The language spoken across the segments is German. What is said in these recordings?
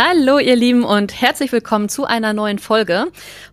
Hallo ihr Lieben und herzlich willkommen zu einer neuen Folge.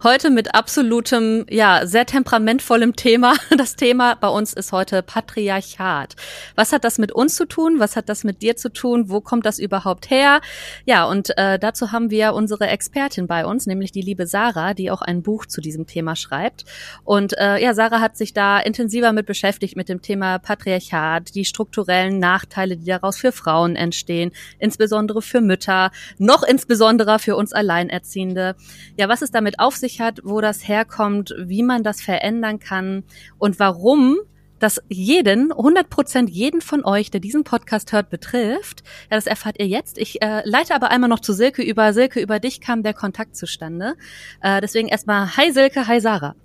Heute mit absolutem, ja, sehr temperamentvollem Thema. Das Thema bei uns ist heute Patriarchat. Was hat das mit uns zu tun? Was hat das mit dir zu tun? Wo kommt das überhaupt her? Ja, und äh, dazu haben wir unsere Expertin bei uns, nämlich die liebe Sarah, die auch ein Buch zu diesem Thema schreibt. Und äh, ja, Sarah hat sich da intensiver mit beschäftigt mit dem Thema Patriarchat, die strukturellen Nachteile, die daraus für Frauen entstehen, insbesondere für Mütter. Noch noch insbesondere für uns Alleinerziehende. Ja, was es damit auf sich hat, wo das herkommt, wie man das verändern kann und warum das jeden, 100 Prozent jeden von euch, der diesen Podcast hört, betrifft. Ja, das erfahrt ihr jetzt. Ich äh, leite aber einmal noch zu Silke über. Silke, über dich kam der Kontakt zustande. Äh, deswegen erstmal, hi Silke, hi Sarah.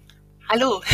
Hallo.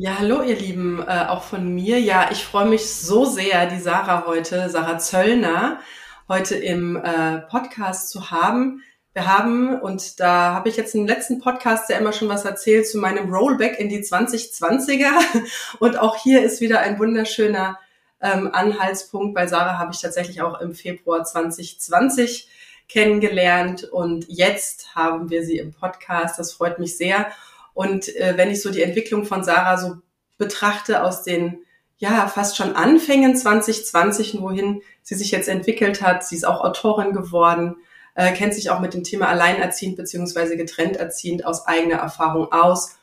Ja, hallo ihr Lieben, äh, auch von mir. Ja, ich freue mich so sehr, die Sarah heute, Sarah Zöllner, heute im äh, Podcast zu haben. Wir haben, und da habe ich jetzt im letzten Podcast ja immer schon was erzählt zu meinem Rollback in die 2020er. Und auch hier ist wieder ein wunderschöner ähm, Anhaltspunkt. Bei Sarah habe ich tatsächlich auch im Februar 2020 kennengelernt und jetzt haben wir sie im Podcast. Das freut mich sehr. Und äh, wenn ich so die Entwicklung von Sarah so betrachte aus den ja fast schon Anfängen 2020, wohin sie sich jetzt entwickelt hat. Sie ist auch Autorin geworden, äh, kennt sich auch mit dem Thema alleinerziehend beziehungsweise getrennt erziehend aus eigener Erfahrung aus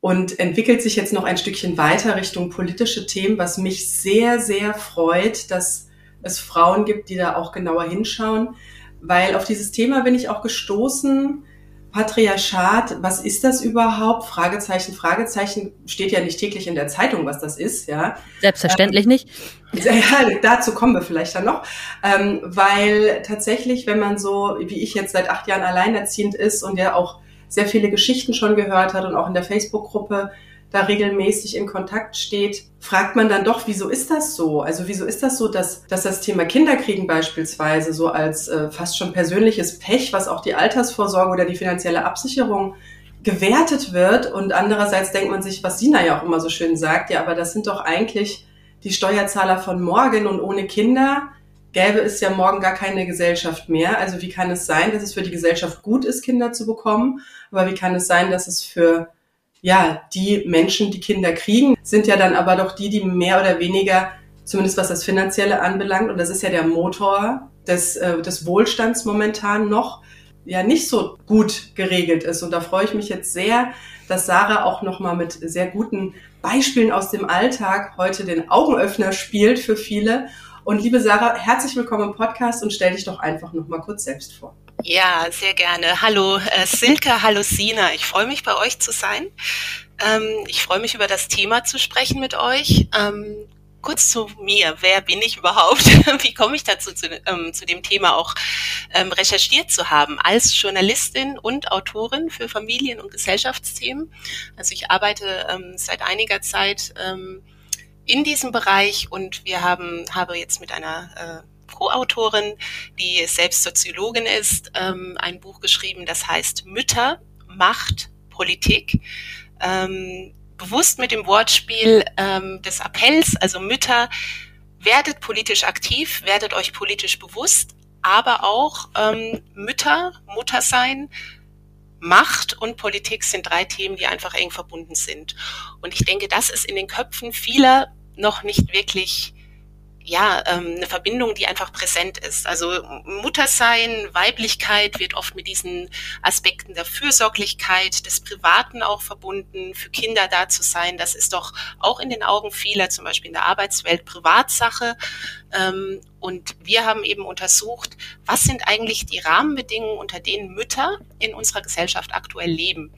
und entwickelt sich jetzt noch ein Stückchen weiter Richtung politische Themen, was mich sehr, sehr freut, dass es Frauen gibt, die da auch genauer hinschauen, weil auf dieses Thema bin ich auch gestoßen, Patriarchat, was ist das überhaupt? Fragezeichen, Fragezeichen steht ja nicht täglich in der Zeitung, was das ist, ja. Selbstverständlich ähm, nicht. Ja, dazu kommen wir vielleicht dann noch, ähm, weil tatsächlich, wenn man so wie ich jetzt seit acht Jahren alleinerziehend ist und ja auch sehr viele Geschichten schon gehört hat und auch in der Facebook-Gruppe da regelmäßig in Kontakt steht, fragt man dann doch, wieso ist das so? Also wieso ist das so, dass, dass das Thema Kinderkriegen beispielsweise so als äh, fast schon persönliches Pech, was auch die Altersvorsorge oder die finanzielle Absicherung gewertet wird und andererseits denkt man sich, was Sina ja auch immer so schön sagt, ja, aber das sind doch eigentlich die Steuerzahler von morgen und ohne Kinder gäbe es ja morgen gar keine Gesellschaft mehr. Also wie kann es sein, dass es für die Gesellschaft gut ist, Kinder zu bekommen, aber wie kann es sein, dass es für ja, die Menschen, die Kinder kriegen, sind ja dann aber doch die, die mehr oder weniger, zumindest was das Finanzielle anbelangt, und das ist ja der Motor des, äh, des Wohlstands momentan noch, ja nicht so gut geregelt ist. Und da freue ich mich jetzt sehr, dass Sarah auch nochmal mit sehr guten Beispielen aus dem Alltag heute den Augenöffner spielt für viele. Und liebe Sarah, herzlich willkommen im Podcast und stell dich doch einfach nochmal kurz selbst vor. Ja, sehr gerne. Hallo äh, Silke, hallo Sina. Ich freue mich, bei euch zu sein. Ähm, ich freue mich, über das Thema zu sprechen mit euch. Ähm, kurz zu mir. Wer bin ich überhaupt? Wie komme ich dazu, zu, ähm, zu dem Thema auch ähm, recherchiert zu haben? Als Journalistin und Autorin für Familien- und Gesellschaftsthemen. Also ich arbeite ähm, seit einiger Zeit ähm, in diesem Bereich und wir haben, habe jetzt mit einer äh, Co-Autorin, die selbst Soziologin ist, ähm, ein Buch geschrieben, das heißt Mütter, Macht, Politik. Ähm, bewusst mit dem Wortspiel ähm, des Appells, also Mütter, werdet politisch aktiv, werdet euch politisch bewusst, aber auch ähm, Mütter, Mutter sein, Macht und Politik sind drei Themen, die einfach eng verbunden sind. Und ich denke, das ist in den Köpfen vieler noch nicht wirklich ja, ähm, eine Verbindung, die einfach präsent ist. Also Muttersein, Weiblichkeit wird oft mit diesen Aspekten der Fürsorglichkeit, des Privaten auch verbunden, für Kinder da zu sein. Das ist doch auch in den Augen vieler, zum Beispiel in der Arbeitswelt, Privatsache. Ähm, und wir haben eben untersucht, was sind eigentlich die Rahmenbedingungen, unter denen Mütter in unserer Gesellschaft aktuell leben.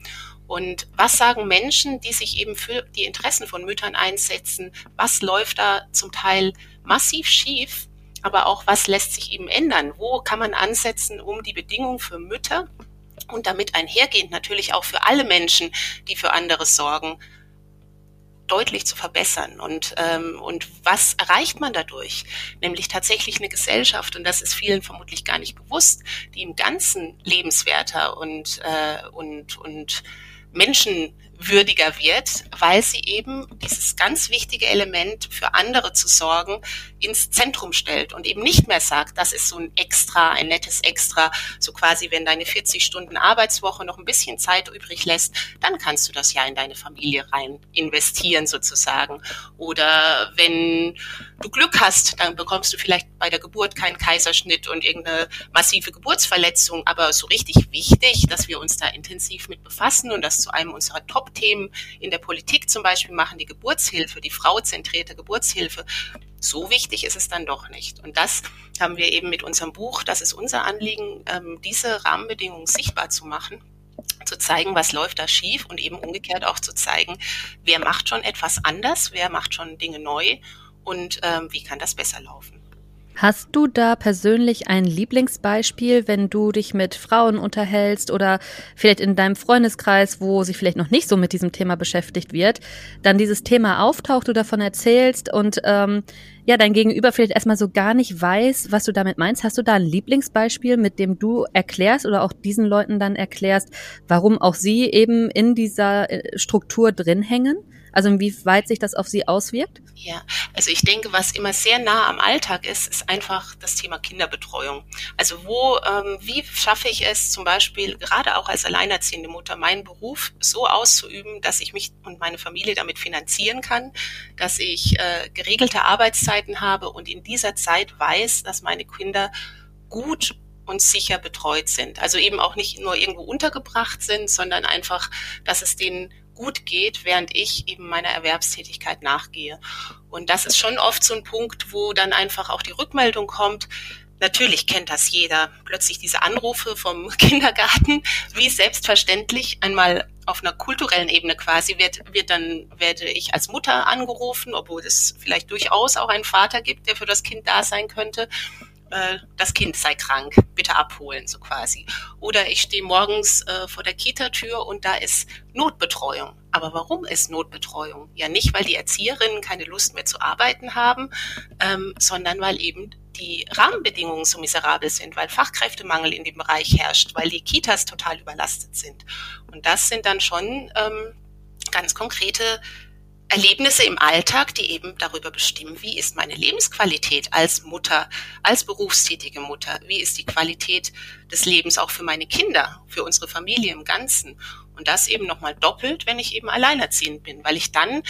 Und was sagen Menschen, die sich eben für die Interessen von Müttern einsetzen? Was läuft da zum Teil massiv schief? Aber auch was lässt sich eben ändern? Wo kann man ansetzen, um die Bedingungen für Mütter und damit einhergehend natürlich auch für alle Menschen, die für andere sorgen, deutlich zu verbessern. Und, ähm, und was erreicht man dadurch? Nämlich tatsächlich eine Gesellschaft, und das ist vielen vermutlich gar nicht bewusst, die im Ganzen lebenswerter und, äh, und, und menschenwürdiger würdiger wird, weil sie eben dieses ganz wichtige Element für andere zu sorgen ins Zentrum stellt und eben nicht mehr sagt, das ist so ein Extra, ein nettes Extra, so quasi, wenn deine 40 Stunden Arbeitswoche noch ein bisschen Zeit übrig lässt, dann kannst du das ja in deine Familie rein investieren sozusagen. Oder wenn du Glück hast, dann bekommst du vielleicht bei der Geburt keinen Kaiserschnitt und irgendeine massive Geburtsverletzung, aber so richtig wichtig, dass wir uns da intensiv mit befassen und das zu einem unserer Top Top-Themen in der Politik zum Beispiel machen, die Geburtshilfe, die frauzentrierte Geburtshilfe. So wichtig ist es dann doch nicht. Und das haben wir eben mit unserem Buch, das ist unser Anliegen, ähm, diese Rahmenbedingungen sichtbar zu machen zu zeigen, was läuft da schief und eben umgekehrt auch zu zeigen, wer macht schon etwas anders, wer macht schon Dinge neu und ähm, wie kann das besser laufen. Hast du da persönlich ein Lieblingsbeispiel, wenn du dich mit Frauen unterhältst oder vielleicht in deinem Freundeskreis, wo sich vielleicht noch nicht so mit diesem Thema beschäftigt wird, dann dieses Thema auftaucht, du davon erzählst und ähm, ja, dein Gegenüber vielleicht erstmal so gar nicht weiß, was du damit meinst. Hast du da ein Lieblingsbeispiel, mit dem du erklärst oder auch diesen Leuten dann erklärst, warum auch sie eben in dieser äh, Struktur drin hängen? Also inwieweit sich das auf Sie auswirkt? Ja, also ich denke, was immer sehr nah am Alltag ist, ist einfach das Thema Kinderbetreuung. Also wo, ähm, wie schaffe ich es zum Beispiel gerade auch als alleinerziehende Mutter, meinen Beruf so auszuüben, dass ich mich und meine Familie damit finanzieren kann, dass ich äh, geregelte Arbeitszeiten habe und in dieser Zeit weiß, dass meine Kinder gut und sicher betreut sind. Also eben auch nicht nur irgendwo untergebracht sind, sondern einfach, dass es denen gut geht, während ich eben meiner Erwerbstätigkeit nachgehe. Und das ist schon oft so ein Punkt, wo dann einfach auch die Rückmeldung kommt, Natürlich kennt das jeder. Plötzlich diese Anrufe vom Kindergarten, wie selbstverständlich einmal auf einer kulturellen Ebene quasi wird, wird dann, werde ich als Mutter angerufen, obwohl es vielleicht durchaus auch einen Vater gibt, der für das Kind da sein könnte äh, das Kind sei krank, bitte abholen, so quasi. Oder ich stehe morgens äh, vor der Kita-Tür und da ist Notbetreuung. Aber warum ist Notbetreuung? Ja, nicht, weil die Erzieherinnen keine Lust mehr zu arbeiten haben, ähm, sondern weil eben die Rahmenbedingungen so miserabel sind, weil Fachkräftemangel in dem Bereich herrscht, weil die Kitas total überlastet sind. Und das sind dann schon ähm, ganz konkrete Erlebnisse im Alltag, die eben darüber bestimmen, wie ist meine Lebensqualität als Mutter, als berufstätige Mutter, wie ist die Qualität des Lebens auch für meine Kinder, für unsere Familie im Ganzen. Und das eben nochmal doppelt, wenn ich eben alleinerziehend bin, weil ich dann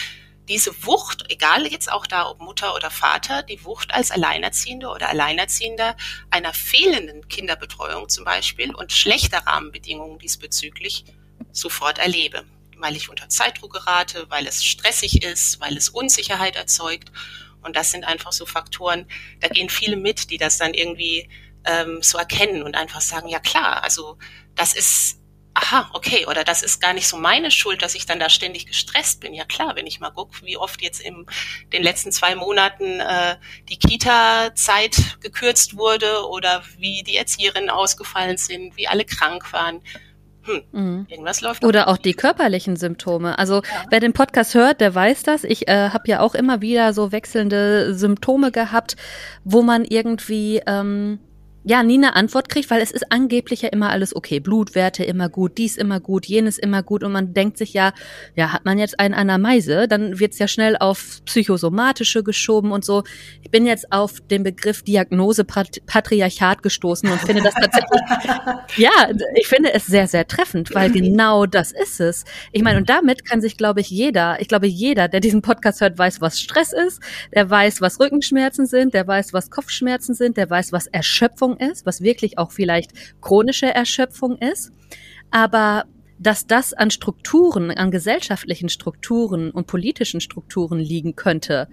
diese Wucht, egal jetzt auch da, ob Mutter oder Vater, die Wucht als Alleinerziehende oder Alleinerziehender einer fehlenden Kinderbetreuung zum Beispiel und schlechter Rahmenbedingungen diesbezüglich sofort erlebe weil ich unter Zeitdruck gerate, weil es stressig ist, weil es Unsicherheit erzeugt. Und das sind einfach so Faktoren, da gehen viele mit, die das dann irgendwie ähm, so erkennen und einfach sagen, ja klar, also das ist, aha, okay, oder das ist gar nicht so meine Schuld, dass ich dann da ständig gestresst bin. Ja klar, wenn ich mal gucke, wie oft jetzt in den letzten zwei Monaten äh, die Kita-Zeit gekürzt wurde oder wie die Erzieherinnen ausgefallen sind, wie alle krank waren hm, mhm. irgendwas läuft. Oder auch die körperlichen Symptome. Also ja. wer den Podcast hört, der weiß das. Ich äh, habe ja auch immer wieder so wechselnde Symptome gehabt, wo man irgendwie ähm, ja nie eine Antwort kriegt, weil es ist angeblich ja immer alles okay. Blutwerte immer gut, dies immer gut, jenes immer gut und man denkt sich ja, ja, hat man jetzt einen an der Meise, dann wird's ja schnell auf psychosomatische geschoben und so. Ich bin jetzt auf den Begriff Diagnose Patriarchat gestoßen und finde das tatsächlich, ja, ich finde es sehr, sehr treffend, weil genau das ist es. Ich meine, und damit kann sich, glaube ich, jeder, ich glaube, jeder, der diesen Podcast hört, weiß, was Stress ist, der weiß, was Rückenschmerzen sind, der weiß, was Kopfschmerzen sind, der weiß, was Erschöpfung Erschöpfung ist, was wirklich auch vielleicht chronische Erschöpfung ist. Aber dass das an Strukturen, an gesellschaftlichen Strukturen und politischen Strukturen liegen könnte,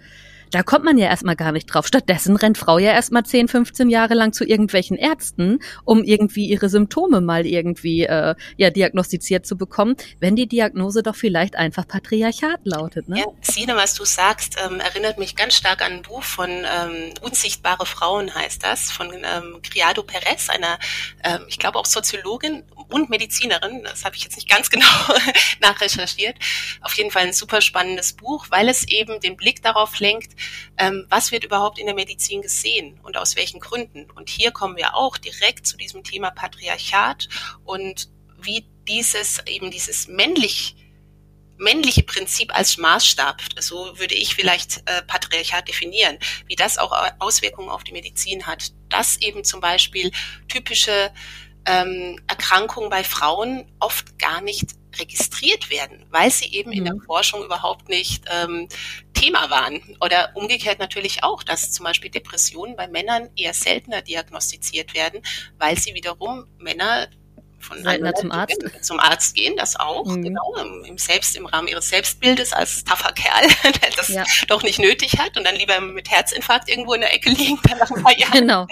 da kommt man ja erstmal gar nicht drauf. Stattdessen rennt Frau ja erstmal 10, 15 Jahre lang zu irgendwelchen Ärzten, um irgendwie ihre Symptome mal irgendwie äh, ja diagnostiziert zu bekommen, wenn die Diagnose doch vielleicht einfach Patriarchat lautet. Ne? Ja, Sine, was du sagst, ähm, erinnert mich ganz stark an ein Buch von ähm, Unsichtbare Frauen heißt das, von ähm, Criado Perez, einer, ähm, ich glaube auch Soziologin und Medizinerin. Das habe ich jetzt nicht ganz genau nachrecherchiert. Auf jeden Fall ein super spannendes Buch, weil es eben den Blick darauf lenkt, ähm, was wird überhaupt in der Medizin gesehen und aus welchen Gründen. Und hier kommen wir auch direkt zu diesem Thema Patriarchat und wie dieses eben dieses männlich männliche Prinzip als Maßstab, so würde ich vielleicht äh, Patriarchat definieren, wie das auch Auswirkungen auf die Medizin hat, dass eben zum Beispiel typische ähm, Erkrankungen bei Frauen oft gar nicht registriert werden, weil sie eben in der mhm. Forschung überhaupt nicht ähm, Thema waren. Oder umgekehrt natürlich auch, dass zum Beispiel Depressionen bei Männern eher seltener diagnostiziert werden, weil sie wiederum Männer von Seltener zum Arzt. Zum Arzt gehen, das auch, mhm. genau, im, Selbst, im Rahmen ihres Selbstbildes als taffer Kerl, der das ja. doch nicht nötig hat und dann lieber mit Herzinfarkt irgendwo in der Ecke liegen dann nach ein paar Jahren. Genau.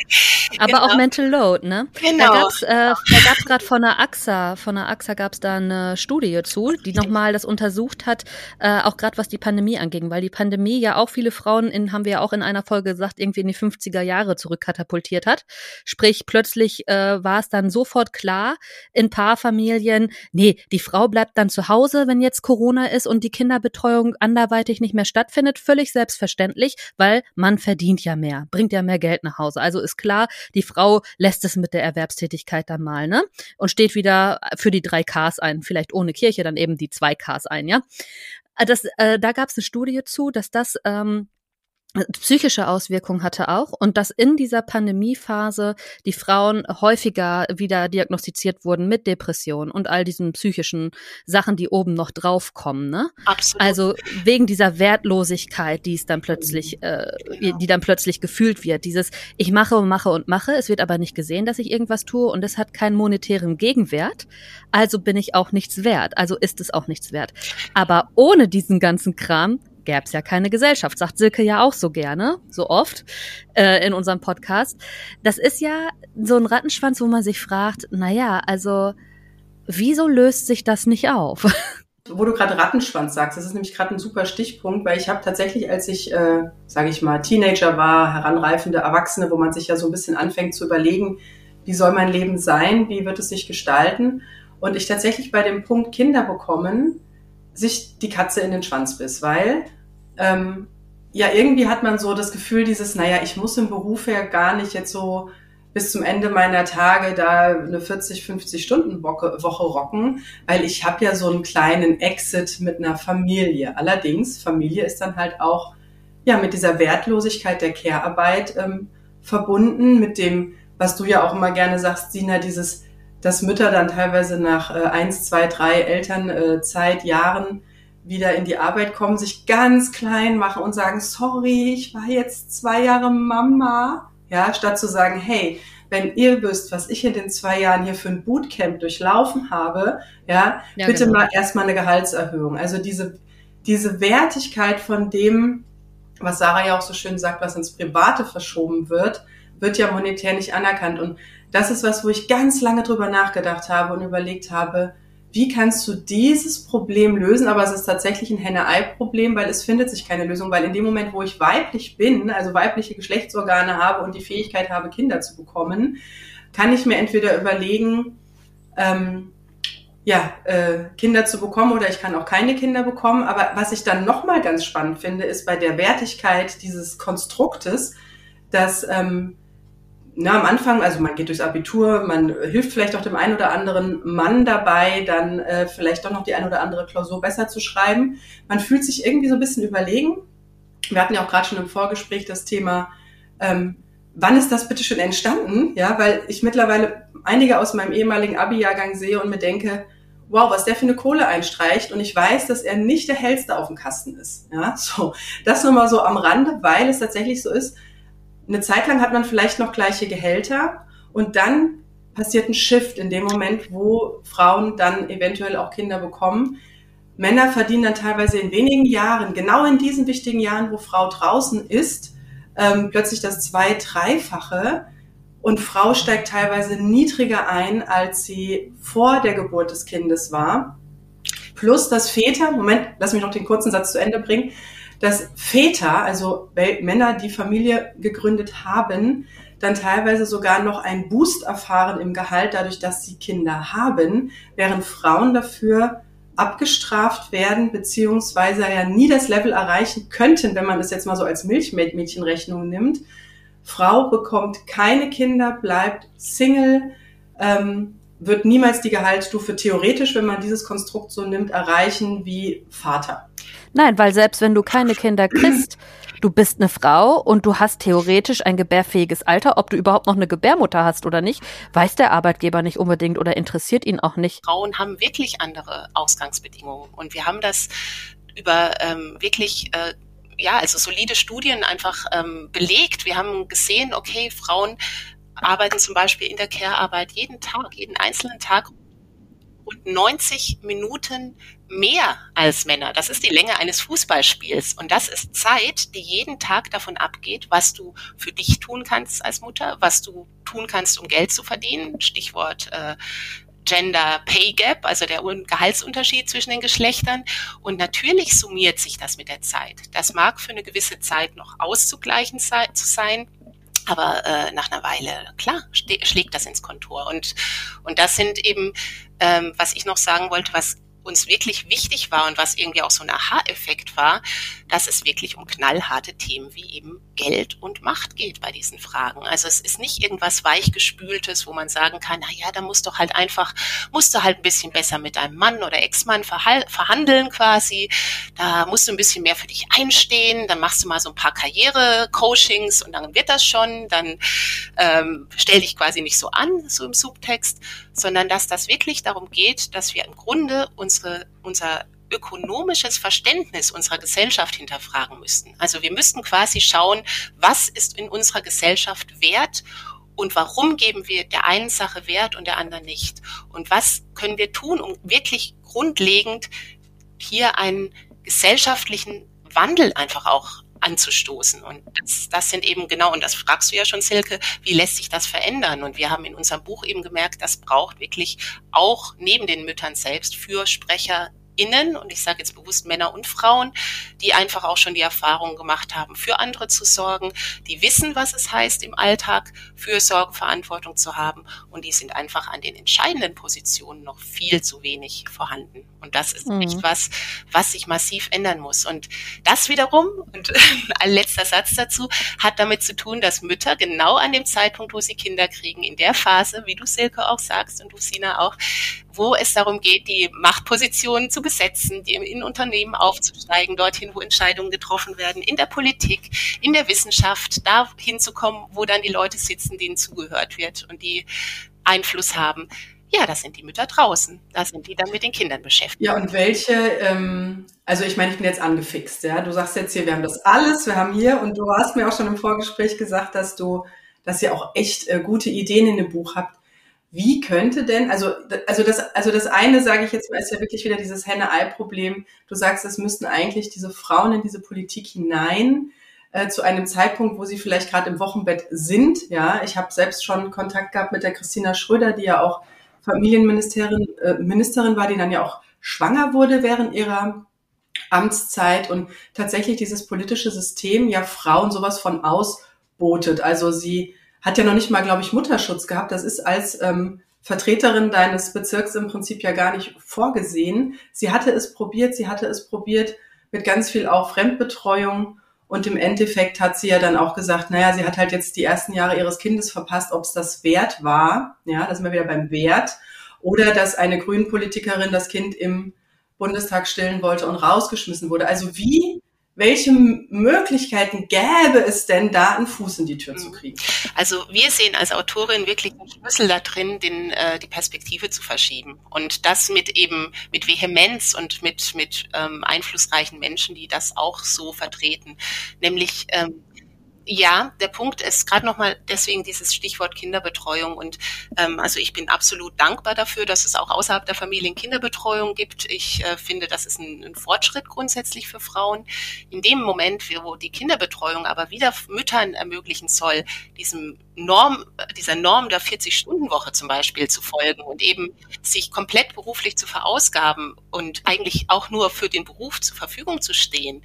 Aber genau. auch Mental Load, ne? Genau. Da gab's, äh, da gab's gerade von der AXA, von der AXA gab's da eine Studie zu, die nochmal das untersucht hat, äh, auch gerade was die Pandemie anging, weil die Pandemie ja auch viele Frauen in, haben wir ja auch in einer Folge gesagt, irgendwie in die 50er Jahre zurückkatapultiert hat. Sprich, plötzlich äh, war es dann sofort klar, in Paarfamilien, nee, die Frau bleibt dann zu Hause, wenn jetzt Corona ist und die Kinderbetreuung anderweitig nicht mehr stattfindet, völlig selbstverständlich, weil man verdient ja mehr, bringt ja mehr Geld nach Hause. Also ist klar, die Frau lässt es mit der Erwerbstätigkeit dann mal, ne? Und steht wieder für die drei Ks ein, vielleicht ohne Kirche dann eben die zwei Ks ein, ja? Das, äh, da gab es eine Studie zu, dass das ähm, psychische Auswirkungen hatte auch und dass in dieser Pandemiephase die Frauen häufiger wieder diagnostiziert wurden mit Depressionen und all diesen psychischen Sachen, die oben noch draufkommen. Ne? Absolut. Also wegen dieser Wertlosigkeit, die es dann plötzlich, äh, genau. die dann plötzlich gefühlt wird. Dieses ich mache und mache und mache, es wird aber nicht gesehen, dass ich irgendwas tue und es hat keinen monetären Gegenwert. Also bin ich auch nichts wert. Also ist es auch nichts wert. Aber ohne diesen ganzen Kram gäbe es ja keine Gesellschaft, sagt Silke ja auch so gerne, so oft äh, in unserem Podcast. Das ist ja so ein Rattenschwanz, wo man sich fragt, naja, also wieso löst sich das nicht auf? Wo du gerade Rattenschwanz sagst, das ist nämlich gerade ein super Stichpunkt, weil ich habe tatsächlich, als ich, äh, sage ich mal, Teenager war, heranreifende Erwachsene, wo man sich ja so ein bisschen anfängt zu überlegen, wie soll mein Leben sein, wie wird es sich gestalten, und ich tatsächlich bei dem Punkt Kinder bekommen, sich die Katze in den Schwanz biss, weil ähm, ja, irgendwie hat man so das Gefühl, dieses, naja, ich muss im Beruf ja gar nicht jetzt so bis zum Ende meiner Tage da eine 40, 50 Stunden Woche, Woche rocken, weil ich habe ja so einen kleinen Exit mit einer Familie. Allerdings, Familie ist dann halt auch ja mit dieser Wertlosigkeit der Care-Arbeit ähm, verbunden, mit dem, was du ja auch immer gerne sagst, Sina, dieses, dass Mütter dann teilweise nach äh, eins, zwei, drei Elternzeit, äh, Jahren wieder in die Arbeit kommen, sich ganz klein machen und sagen, sorry, ich war jetzt zwei Jahre Mama. Ja, statt zu sagen, hey, wenn ihr wisst, was ich in den zwei Jahren hier für ein Bootcamp durchlaufen habe, ja, ja bitte genau. mal erstmal eine Gehaltserhöhung. Also diese, diese Wertigkeit von dem, was Sarah ja auch so schön sagt, was ins Private verschoben wird, wird ja monetär nicht anerkannt. Und das ist was, wo ich ganz lange drüber nachgedacht habe und überlegt habe, wie kannst du dieses Problem lösen? Aber es ist tatsächlich ein Henne-Ei-Problem, weil es findet sich keine Lösung, weil in dem Moment, wo ich weiblich bin, also weibliche Geschlechtsorgane habe und die Fähigkeit habe, Kinder zu bekommen, kann ich mir entweder überlegen, ähm, ja, äh, Kinder zu bekommen oder ich kann auch keine Kinder bekommen. Aber was ich dann nochmal ganz spannend finde, ist bei der Wertigkeit dieses Konstruktes, dass ähm, na, am Anfang, also man geht durchs Abitur, man hilft vielleicht auch dem einen oder anderen Mann dabei, dann äh, vielleicht doch noch die eine oder andere Klausur besser zu schreiben. Man fühlt sich irgendwie so ein bisschen überlegen. Wir hatten ja auch gerade schon im Vorgespräch das Thema, ähm, wann ist das bitte schon entstanden? Ja, weil ich mittlerweile einige aus meinem ehemaligen Abi-Jahrgang sehe und mir denke, wow, was der für eine Kohle einstreicht und ich weiß, dass er nicht der hellste auf dem Kasten ist. Ja, so. Das nur mal so am Rande, weil es tatsächlich so ist, eine Zeit lang hat man vielleicht noch gleiche Gehälter und dann passiert ein Shift in dem Moment, wo Frauen dann eventuell auch Kinder bekommen. Männer verdienen dann teilweise in wenigen Jahren, genau in diesen wichtigen Jahren, wo Frau draußen ist, ähm, plötzlich das zwei-, dreifache. Und Frau steigt teilweise niedriger ein, als sie vor der Geburt des Kindes war. Plus, dass Väter, Moment, lass mich noch den kurzen Satz zu Ende bringen, dass Väter, also Männer, die Familie gegründet haben, dann teilweise sogar noch einen Boost erfahren im Gehalt, dadurch, dass sie Kinder haben, während Frauen dafür abgestraft werden, beziehungsweise ja nie das Level erreichen könnten, wenn man das jetzt mal so als Milchmädchenrechnung nimmt. Frau bekommt keine Kinder, bleibt Single, ähm, wird niemals die Gehaltsstufe theoretisch, wenn man dieses Konstrukt so nimmt, erreichen wie Vater. Nein, weil selbst wenn du keine Kinder kriegst, du bist eine Frau und du hast theoretisch ein gebärfähiges Alter, ob du überhaupt noch eine Gebärmutter hast oder nicht, weiß der Arbeitgeber nicht unbedingt oder interessiert ihn auch nicht. Frauen haben wirklich andere Ausgangsbedingungen und wir haben das über ähm, wirklich äh, ja, also solide Studien einfach ähm, belegt. Wir haben gesehen, okay, Frauen arbeiten zum Beispiel in der Care-Arbeit jeden Tag, jeden einzelnen Tag und 90 Minuten mehr als Männer. Das ist die Länge eines Fußballspiels. Und das ist Zeit, die jeden Tag davon abgeht, was du für dich tun kannst als Mutter, was du tun kannst, um Geld zu verdienen. Stichwort äh, Gender Pay Gap, also der Gehaltsunterschied zwischen den Geschlechtern. Und natürlich summiert sich das mit der Zeit. Das mag für eine gewisse Zeit noch auszugleichen zu sein. Aber äh, nach einer Weile, klar, schlägt das ins Kontor. Und, und das sind eben, ähm, was ich noch sagen wollte, was uns wirklich wichtig war und was irgendwie auch so ein Aha-Effekt war, dass es wirklich um knallharte Themen wie eben Geld und Macht geht bei diesen Fragen. Also es ist nicht irgendwas weichgespültes, wo man sagen kann, na ja, da musst du halt einfach, musst du halt ein bisschen besser mit deinem Mann oder Ex-Mann verhandeln quasi. Da musst du ein bisschen mehr für dich einstehen. Dann machst du mal so ein paar Karriere-Coachings und dann wird das schon. Dann ähm, stell dich quasi nicht so an, so im Subtext, sondern dass das wirklich darum geht, dass wir im Grunde unsere, unser ökonomisches Verständnis unserer Gesellschaft hinterfragen müssten. Also wir müssten quasi schauen, was ist in unserer Gesellschaft wert und warum geben wir der einen Sache Wert und der anderen nicht? Und was können wir tun, um wirklich grundlegend hier einen gesellschaftlichen Wandel einfach auch anzustoßen. Und das, das sind eben genau, und das fragst du ja schon, Silke, wie lässt sich das verändern? Und wir haben in unserem Buch eben gemerkt, das braucht wirklich auch neben den Müttern selbst Fürsprecher innen, und ich sage jetzt bewusst Männer und Frauen, die einfach auch schon die Erfahrung gemacht haben, für andere zu sorgen, die wissen, was es heißt, im Alltag Fürsorge, Verantwortung zu haben, und die sind einfach an den entscheidenden Positionen noch viel zu wenig vorhanden. Und das ist mhm. echt was, was sich massiv ändern muss. Und das wiederum, und ein letzter Satz dazu, hat damit zu tun, dass Mütter genau an dem Zeitpunkt, wo sie Kinder kriegen, in der Phase, wie du Silke auch sagst und du Sina auch, wo es darum geht, die Machtpositionen zu besetzen, die in Unternehmen aufzusteigen, dorthin, wo Entscheidungen getroffen werden, in der Politik, in der Wissenschaft, da hinzukommen, wo dann die Leute sitzen, denen zugehört wird und die Einfluss haben. Ja, das sind die Mütter draußen. Da sind die dann mit den Kindern beschäftigt. Ja, und welche, ähm, also ich meine, ich bin jetzt angefixt, ja. Du sagst jetzt hier, wir haben das alles, wir haben hier, und du hast mir auch schon im Vorgespräch gesagt, dass du, dass ihr auch echt äh, gute Ideen in dem Buch habt wie könnte denn, also, also das, also das eine, sage ich jetzt mal, ist ja wirklich wieder dieses Henne-Ei-Problem. Du sagst, es müssten eigentlich diese Frauen in diese Politik hinein, äh, zu einem Zeitpunkt, wo sie vielleicht gerade im Wochenbett sind. Ja, ich habe selbst schon Kontakt gehabt mit der Christina Schröder, die ja auch Familienministerin äh, Ministerin war, die dann ja auch schwanger wurde während ihrer Amtszeit und tatsächlich dieses politische System ja Frauen sowas von ausbotet. Also sie hat ja noch nicht mal, glaube ich, Mutterschutz gehabt. Das ist als ähm, Vertreterin deines Bezirks im Prinzip ja gar nicht vorgesehen. Sie hatte es probiert, sie hatte es probiert mit ganz viel auch Fremdbetreuung. Und im Endeffekt hat sie ja dann auch gesagt, naja, sie hat halt jetzt die ersten Jahre ihres Kindes verpasst, ob es das wert war. Ja, da sind wir wieder beim Wert. Oder dass eine Grünpolitikerin das Kind im Bundestag stillen wollte und rausgeschmissen wurde. Also wie welche Möglichkeiten gäbe es denn, da einen Fuß in die Tür zu kriegen? Also wir sehen als Autorin wirklich einen Schlüssel da drin, den, äh, die Perspektive zu verschieben. Und das mit eben mit Vehemenz und mit, mit ähm, einflussreichen Menschen, die das auch so vertreten. Nämlich ähm, ja, der Punkt ist gerade nochmal deswegen dieses Stichwort Kinderbetreuung und ähm, also ich bin absolut dankbar dafür, dass es auch außerhalb der Familien Kinderbetreuung gibt. Ich äh, finde, das ist ein, ein Fortschritt grundsätzlich für Frauen. In dem Moment, wo die Kinderbetreuung aber wieder Müttern ermöglichen soll, diesem Norm, dieser Norm der 40-Stunden-Woche zum Beispiel zu folgen und eben sich komplett beruflich zu verausgaben und eigentlich auch nur für den Beruf zur Verfügung zu stehen,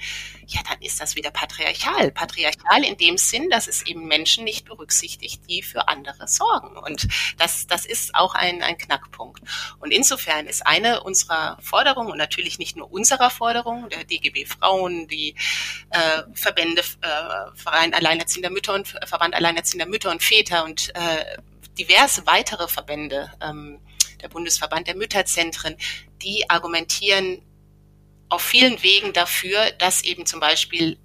ja, dann ist das wieder patriarchal. Patriarchal in dem Sinn, dass es eben Menschen nicht berücksichtigt, die für andere sorgen. Und das, das ist auch ein, ein Knackpunkt. Und insofern ist eine unserer Forderungen und natürlich nicht nur unserer Forderung, der DGB Frauen, die äh, Verbände, äh, Verein Alleinerziehender Mütter und Verband Alleinerziehender Mütter Väter und äh, diverse weitere Verbände, ähm, der Bundesverband der Mütterzentren, die argumentieren auf vielen Wegen dafür, dass eben zum Beispiel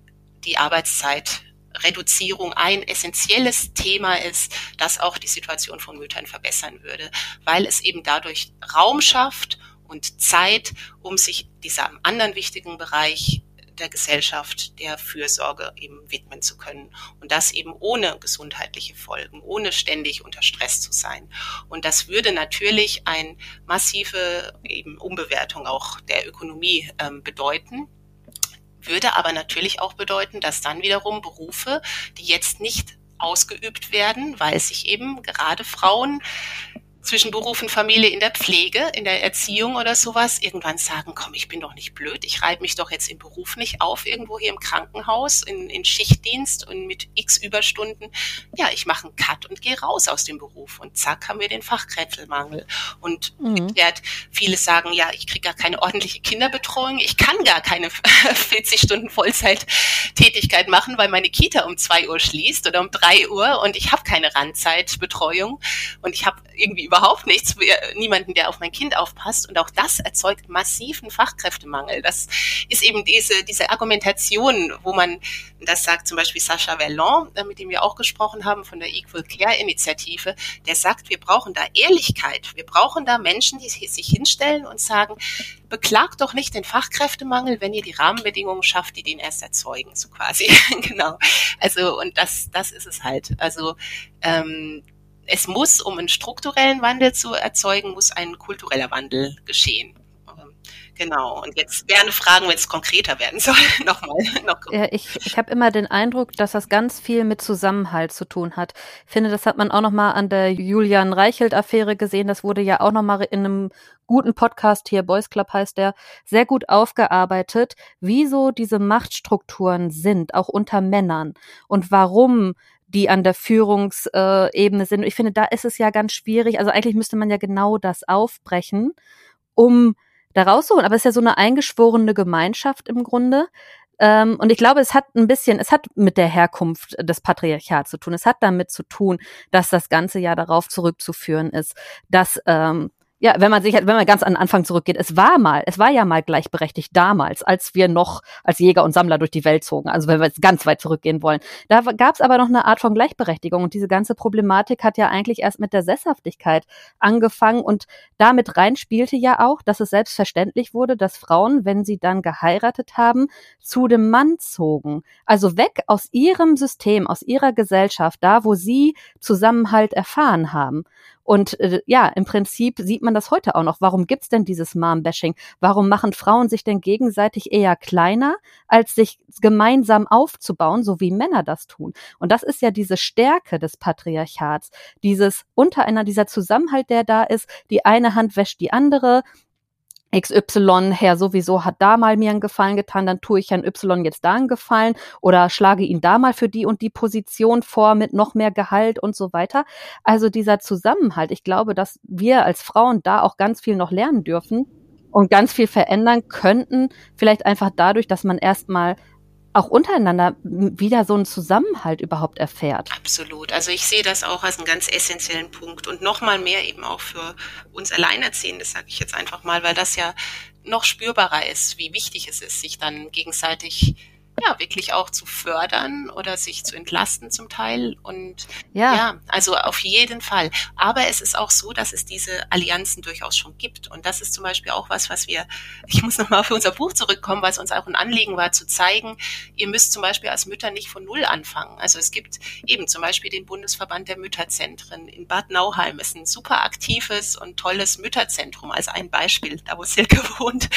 die Arbeitszeitreduzierung ein essentielles Thema ist, das auch die Situation von Müttern verbessern würde, weil es eben dadurch Raum schafft und Zeit, um sich diesem anderen wichtigen Bereich der Gesellschaft der Fürsorge eben widmen zu können. Und das eben ohne gesundheitliche Folgen, ohne ständig unter Stress zu sein. Und das würde natürlich eine massive eben Umbewertung auch der Ökonomie ähm, bedeuten würde aber natürlich auch bedeuten, dass dann wiederum Berufe, die jetzt nicht ausgeübt werden, weil sich eben gerade Frauen zwischen Beruf und Familie in der Pflege, in der Erziehung oder sowas, irgendwann sagen, komm, ich bin doch nicht blöd, ich reibe mich doch jetzt im Beruf nicht auf, irgendwo hier im Krankenhaus, in, in Schichtdienst und mit x Überstunden. Ja, ich mache einen Cut und gehe raus aus dem Beruf. Und zack, haben wir den Fachkräftemangel. Und mhm. viele sagen, ja, ich kriege gar keine ordentliche Kinderbetreuung, ich kann gar keine 40 Stunden Vollzeittätigkeit machen, weil meine Kita um zwei Uhr schließt oder um drei Uhr und ich habe keine Randzeitbetreuung und ich habe irgendwie überhaupt nichts, niemanden, der auf mein Kind aufpasst. Und auch das erzeugt massiven Fachkräftemangel. Das ist eben diese, diese Argumentation, wo man, das sagt zum Beispiel Sascha Verlon, äh, mit dem wir auch gesprochen haben von der Equal Care Initiative, der sagt, wir brauchen da Ehrlichkeit. Wir brauchen da Menschen, die sich hinstellen und sagen, beklagt doch nicht den Fachkräftemangel, wenn ihr die Rahmenbedingungen schafft, die den erst erzeugen, so quasi. genau. Also, und das, das ist es halt. Also, ähm, es muss, um einen strukturellen Wandel zu erzeugen, muss ein kultureller Wandel geschehen. Ähm, genau. Und jetzt gerne fragen, wenn es konkreter werden soll. Nochmal. Noch. Ja, ich ich habe immer den Eindruck, dass das ganz viel mit Zusammenhalt zu tun hat. Ich finde, das hat man auch nochmal an der Julian Reichelt-Affäre gesehen. Das wurde ja auch nochmal in einem guten Podcast hier, Boys Club heißt der, sehr gut aufgearbeitet, wieso diese Machtstrukturen sind, auch unter Männern und warum die an der Führungsebene sind. Ich finde, da ist es ja ganz schwierig. Also eigentlich müsste man ja genau das aufbrechen, um da rauszuholen. Aber es ist ja so eine eingeschworene Gemeinschaft im Grunde. Ähm, und ich glaube, es hat ein bisschen, es hat mit der Herkunft des Patriarchats zu tun. Es hat damit zu tun, dass das Ganze ja darauf zurückzuführen ist, dass ähm, ja, wenn man sich, wenn man ganz an den Anfang zurückgeht, es war mal, es war ja mal gleichberechtigt damals, als wir noch als Jäger und Sammler durch die Welt zogen. Also wenn wir jetzt ganz weit zurückgehen wollen. Da gab es aber noch eine Art von Gleichberechtigung und diese ganze Problematik hat ja eigentlich erst mit der Sesshaftigkeit angefangen und damit rein spielte ja auch, dass es selbstverständlich wurde, dass Frauen, wenn sie dann geheiratet haben, zu dem Mann zogen. Also weg aus ihrem System, aus ihrer Gesellschaft, da wo sie Zusammenhalt erfahren haben. Und äh, ja, im Prinzip sieht man das heute auch noch. Warum gibt's denn dieses Mom-Bashing? Warum machen Frauen sich denn gegenseitig eher kleiner, als sich gemeinsam aufzubauen, so wie Männer das tun? Und das ist ja diese Stärke des Patriarchats, dieses untereinander, dieser Zusammenhalt, der da ist. Die eine Hand wäscht die andere, XY, Herr sowieso hat da mal mir einen Gefallen getan, dann tue ich Herrn Y jetzt da einen Gefallen oder schlage ihn da mal für die und die Position vor mit noch mehr Gehalt und so weiter. Also dieser Zusammenhalt, ich glaube, dass wir als Frauen da auch ganz viel noch lernen dürfen und ganz viel verändern könnten, vielleicht einfach dadurch, dass man erstmal auch untereinander wieder so einen Zusammenhalt überhaupt erfährt. Absolut. Also ich sehe das auch als einen ganz essentiellen Punkt und nochmal mehr eben auch für uns Alleinerziehende, sage ich jetzt einfach mal, weil das ja noch spürbarer ist, wie wichtig es ist, sich dann gegenseitig ja, wirklich auch zu fördern oder sich zu entlasten zum Teil. Und ja. ja, also auf jeden Fall. Aber es ist auch so, dass es diese Allianzen durchaus schon gibt. Und das ist zum Beispiel auch was, was wir, ich muss nochmal auf unser Buch zurückkommen, es uns auch ein Anliegen war, zu zeigen, ihr müsst zum Beispiel als Mütter nicht von Null anfangen. Also es gibt eben zum Beispiel den Bundesverband der Mütterzentren in Bad Nauheim. ist ein super aktives und tolles Mütterzentrum als ein Beispiel, da wo Silke wohnt.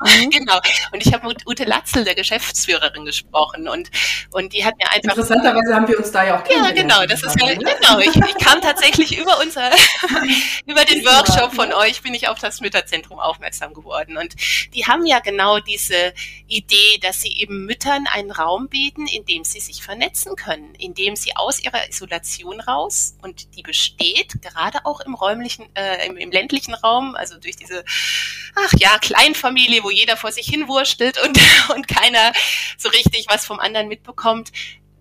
Mhm. Genau. Und ich habe mit Ute Latzel, der Geschäftsführer, Lehrerin gesprochen und, und die hat mir einfach. Interessanterweise haben wir uns da ja auch kennengelernt. Ja, genau, das ist ja, genau. Ich, ich kam tatsächlich über unser, über den Workshop von euch bin ich auf das Mütterzentrum aufmerksam geworden und die haben ja genau diese Idee, dass sie eben Müttern einen Raum bieten, in dem sie sich vernetzen können, in dem sie aus ihrer Isolation raus und die besteht gerade auch im räumlichen, äh, im, im ländlichen Raum, also durch diese, ach ja, Kleinfamilie, wo jeder vor sich hin wurstelt und, und keiner so richtig was vom anderen mitbekommt,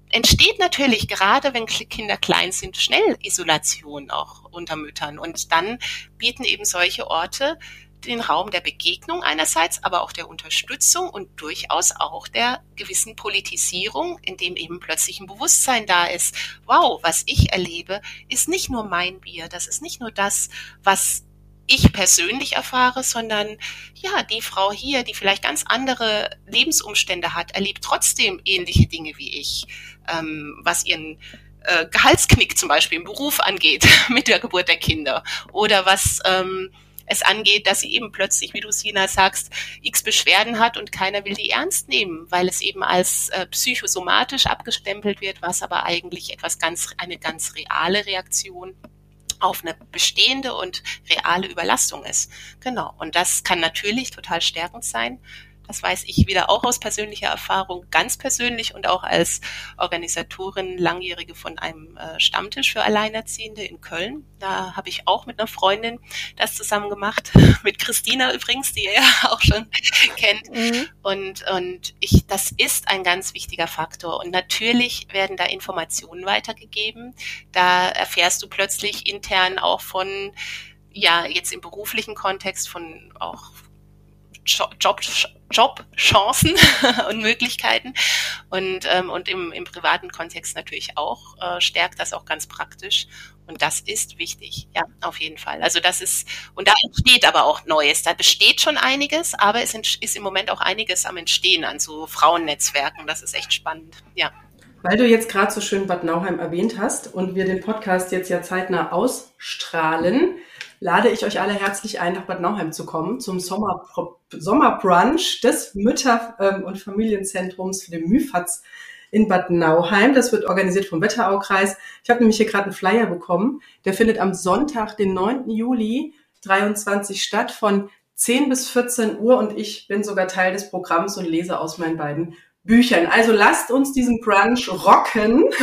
entsteht natürlich gerade, wenn Kinder klein sind, schnell Isolation auch unter Müttern. Und dann bieten eben solche Orte den Raum der Begegnung einerseits, aber auch der Unterstützung und durchaus auch der gewissen Politisierung, in dem eben plötzlich ein Bewusstsein da ist. Wow, was ich erlebe, ist nicht nur mein Bier, das ist nicht nur das, was ich persönlich erfahre, sondern ja, die Frau hier, die vielleicht ganz andere Lebensumstände hat, erlebt trotzdem ähnliche Dinge wie ich, ähm, was ihren äh, Gehaltsknick zum Beispiel im Beruf angeht mit der Geburt der Kinder oder was ähm, es angeht, dass sie eben plötzlich, wie du Sina sagst, x Beschwerden hat und keiner will die ernst nehmen, weil es eben als äh, psychosomatisch abgestempelt wird, was aber eigentlich etwas ganz, eine ganz reale Reaktion auf eine bestehende und reale Überlastung ist. Genau. Und das kann natürlich total stärkend sein, das weiß ich wieder auch aus persönlicher Erfahrung, ganz persönlich und auch als Organisatorin langjährige von einem äh, Stammtisch für Alleinerziehende in Köln. Da habe ich auch mit einer Freundin das zusammen gemacht, mit Christina übrigens, die ihr ja auch schon kennt. Mhm. Und, und ich, das ist ein ganz wichtiger Faktor. Und natürlich werden da Informationen weitergegeben. Da erfährst du plötzlich intern auch von ja, jetzt im beruflichen Kontext von auch Job, Jobchancen und Möglichkeiten und, ähm, und im, im privaten Kontext natürlich auch äh, stärkt das auch ganz praktisch. Und das ist wichtig, ja, auf jeden Fall. Also das ist, und da entsteht aber auch Neues. Da besteht schon einiges, aber es ist im Moment auch einiges am Entstehen an so Frauennetzwerken. Das ist echt spannend, ja. Weil du jetzt gerade so schön Bad Nauheim erwähnt hast und wir den Podcast jetzt ja zeitnah ausstrahlen, lade ich euch alle herzlich ein, nach Bad Nauheim zu kommen zum Sommer, Sommerbrunch des Mütter- ähm, und Familienzentrums für den MÜFATS in Bad Nauheim. Das wird organisiert vom Wetteraukreis. Ich habe nämlich hier gerade einen Flyer bekommen. Der findet am Sonntag, den 9. Juli 23 statt von 10 bis 14 Uhr und ich bin sogar Teil des Programms und lese aus meinen beiden Büchern. Also lasst uns diesen Brunch rocken.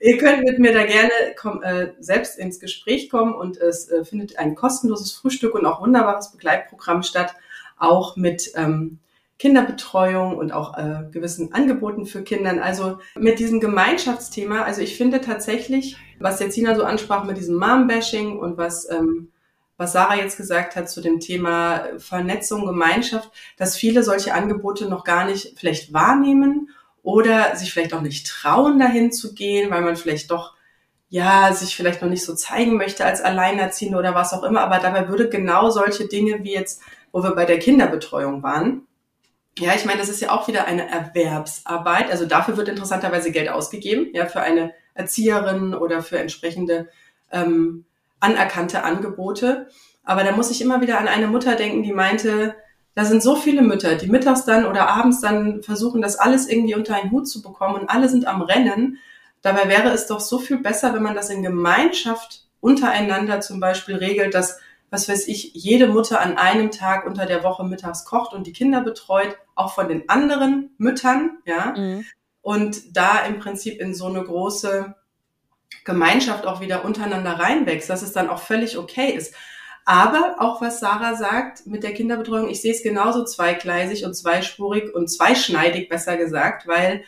Ihr könnt mit mir da gerne komm, äh, selbst ins Gespräch kommen und es äh, findet ein kostenloses Frühstück und auch wunderbares Begleitprogramm statt, auch mit ähm, Kinderbetreuung und auch äh, gewissen Angeboten für Kindern. Also mit diesem Gemeinschaftsthema, also ich finde tatsächlich, was jetzt Sina so ansprach mit diesem Mom-Bashing und was, ähm, was Sarah jetzt gesagt hat zu dem Thema Vernetzung, Gemeinschaft, dass viele solche Angebote noch gar nicht vielleicht wahrnehmen oder sich vielleicht auch nicht trauen, dahin zu gehen, weil man vielleicht doch ja, sich vielleicht noch nicht so zeigen möchte als Alleinerziehende oder was auch immer, aber dabei würde genau solche Dinge wie jetzt, wo wir bei der Kinderbetreuung waren, ja, ich meine, das ist ja auch wieder eine Erwerbsarbeit. Also dafür wird interessanterweise Geld ausgegeben, ja, für eine Erzieherin oder für entsprechende ähm, anerkannte Angebote. Aber da muss ich immer wieder an eine Mutter denken, die meinte, da sind so viele Mütter, die mittags dann oder abends dann versuchen, das alles irgendwie unter einen Hut zu bekommen und alle sind am Rennen. Dabei wäre es doch so viel besser, wenn man das in Gemeinschaft untereinander zum Beispiel regelt, dass, was weiß ich, jede Mutter an einem Tag unter der Woche mittags kocht und die Kinder betreut, auch von den anderen Müttern, ja. Mhm. Und da im Prinzip in so eine große Gemeinschaft auch wieder untereinander reinwächst, dass es dann auch völlig okay ist. Aber auch was Sarah sagt mit der Kinderbetreuung, ich sehe es genauso zweigleisig und zweispurig und zweischneidig besser gesagt, weil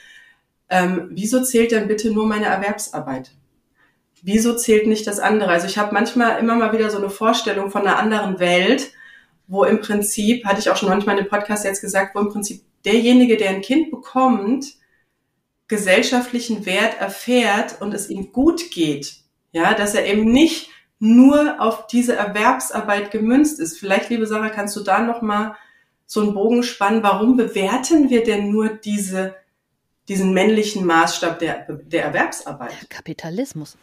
ähm, wieso zählt denn bitte nur meine Erwerbsarbeit? Wieso zählt nicht das andere? Also ich habe manchmal immer mal wieder so eine Vorstellung von einer anderen Welt, wo im Prinzip, hatte ich auch schon manchmal in dem Podcast jetzt gesagt, wo im Prinzip derjenige, der ein Kind bekommt, gesellschaftlichen Wert erfährt und es ihm gut geht. Ja, dass er eben nicht nur auf diese Erwerbsarbeit gemünzt ist. Vielleicht, liebe Sarah, kannst du da noch mal so einen Bogen spannen. Warum bewerten wir denn nur diese, diesen männlichen Maßstab der, der Erwerbsarbeit? Kapitalismus.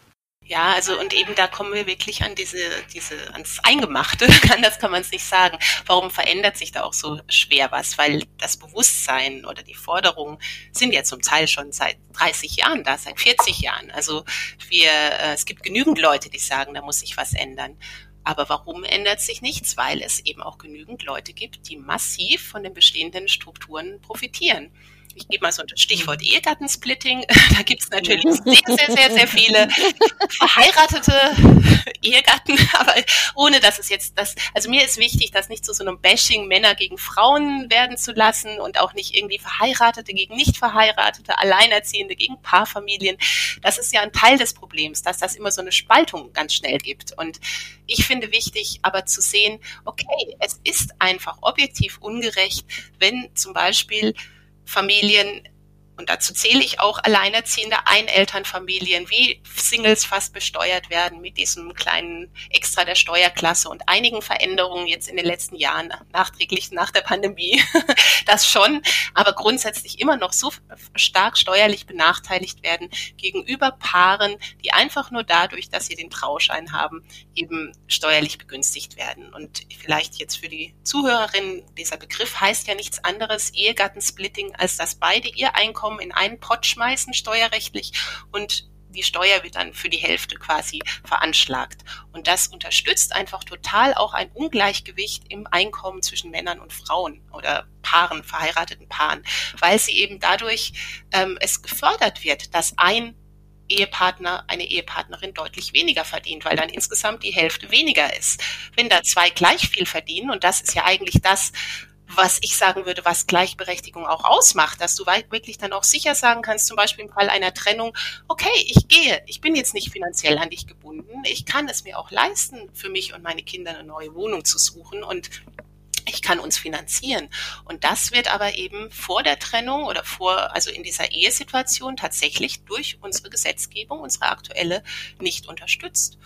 Ja, also und eben da kommen wir wirklich an diese, diese, ans Eingemachte, anders kann man es nicht sagen. Warum verändert sich da auch so schwer was? Weil das Bewusstsein oder die Forderungen sind ja zum Teil schon seit 30 Jahren da, seit 40 Jahren. Also wir, äh, es gibt genügend Leute, die sagen, da muss sich was ändern. Aber warum ändert sich nichts? Weil es eben auch genügend Leute gibt, die massiv von den bestehenden Strukturen profitieren. Ich gebe mal so ein Stichwort Ehegattensplitting. Da gibt es natürlich sehr, sehr, sehr, sehr viele verheiratete Ehegatten, aber ohne dass es jetzt das, also mir ist wichtig, das nicht zu so einem Bashing Männer gegen Frauen werden zu lassen und auch nicht irgendwie Verheiratete gegen nicht Verheiratete, Alleinerziehende gegen Paarfamilien. Das ist ja ein Teil des Problems, dass das immer so eine Spaltung ganz schnell gibt. Und ich finde wichtig, aber zu sehen, okay, es ist einfach objektiv ungerecht, wenn zum Beispiel Familien und dazu zähle ich auch alleinerziehende Einelternfamilien, wie Singles fast besteuert werden mit diesem kleinen Extra der Steuerklasse und einigen Veränderungen jetzt in den letzten Jahren, nachträglich nach der Pandemie, das schon, aber grundsätzlich immer noch so stark steuerlich benachteiligt werden gegenüber Paaren, die einfach nur dadurch, dass sie den Trauschein haben, eben steuerlich begünstigt werden. Und vielleicht jetzt für die Zuhörerinnen, dieser Begriff heißt ja nichts anderes, Ehegattensplitting, als dass beide ihr Einkommen Einkommen in einen Pott schmeißen, steuerrechtlich, und die Steuer wird dann für die Hälfte quasi veranschlagt. Und das unterstützt einfach total auch ein Ungleichgewicht im Einkommen zwischen Männern und Frauen oder Paaren, verheirateten Paaren, weil sie eben dadurch ähm, es gefördert wird, dass ein Ehepartner, eine Ehepartnerin deutlich weniger verdient, weil dann insgesamt die Hälfte weniger ist. Wenn da zwei gleich viel verdienen, und das ist ja eigentlich das, was ich sagen würde, was Gleichberechtigung auch ausmacht, dass du wirklich dann auch sicher sagen kannst, zum Beispiel im Fall einer Trennung, okay, ich gehe, ich bin jetzt nicht finanziell an dich gebunden, ich kann es mir auch leisten, für mich und meine Kinder eine neue Wohnung zu suchen und ich kann uns finanzieren. Und das wird aber eben vor der Trennung oder vor, also in dieser Ehesituation tatsächlich durch unsere Gesetzgebung, unsere aktuelle, nicht unterstützt.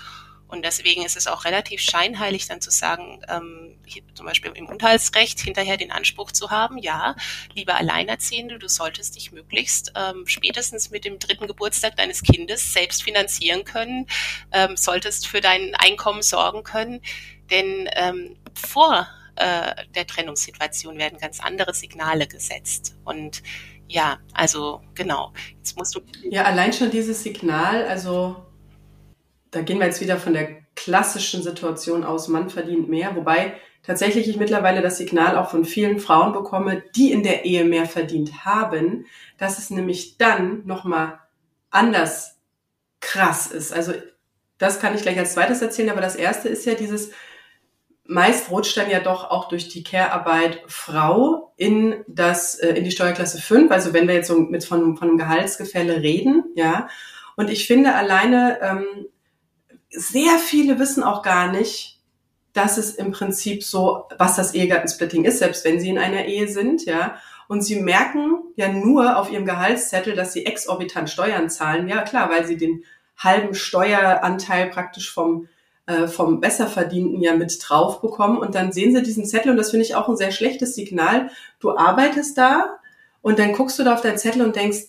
Und deswegen ist es auch relativ scheinheilig, dann zu sagen, ähm, zum Beispiel im Unterhaltsrecht hinterher den Anspruch zu haben, ja, lieber Alleinerziehende, du solltest dich möglichst ähm, spätestens mit dem dritten Geburtstag deines Kindes selbst finanzieren können, ähm, solltest für dein Einkommen sorgen können, denn ähm, vor äh, der Trennungssituation werden ganz andere Signale gesetzt. Und ja, also genau, jetzt musst du. Ja, allein schon dieses Signal, also da gehen wir jetzt wieder von der klassischen Situation aus, Mann verdient mehr, wobei tatsächlich ich mittlerweile das Signal auch von vielen Frauen bekomme, die in der Ehe mehr verdient haben, dass es nämlich dann nochmal anders krass ist. Also das kann ich gleich als zweites erzählen, aber das erste ist ja dieses, meist rutscht dann ja doch auch durch die Care-Arbeit Frau in das, äh, in die Steuerklasse 5, also wenn wir jetzt so mit von, von einem Gehaltsgefälle reden, ja. Und ich finde alleine, ähm, sehr viele wissen auch gar nicht, dass es im Prinzip so, was das Ehegattensplitting ist, selbst wenn sie in einer Ehe sind, ja. Und sie merken ja nur auf ihrem Gehaltszettel, dass sie exorbitant Steuern zahlen. Ja, klar, weil sie den halben Steueranteil praktisch vom, äh, vom Besserverdienten ja mit drauf bekommen. Und dann sehen sie diesen Zettel und das finde ich auch ein sehr schlechtes Signal. Du arbeitest da und dann guckst du da auf deinen Zettel und denkst,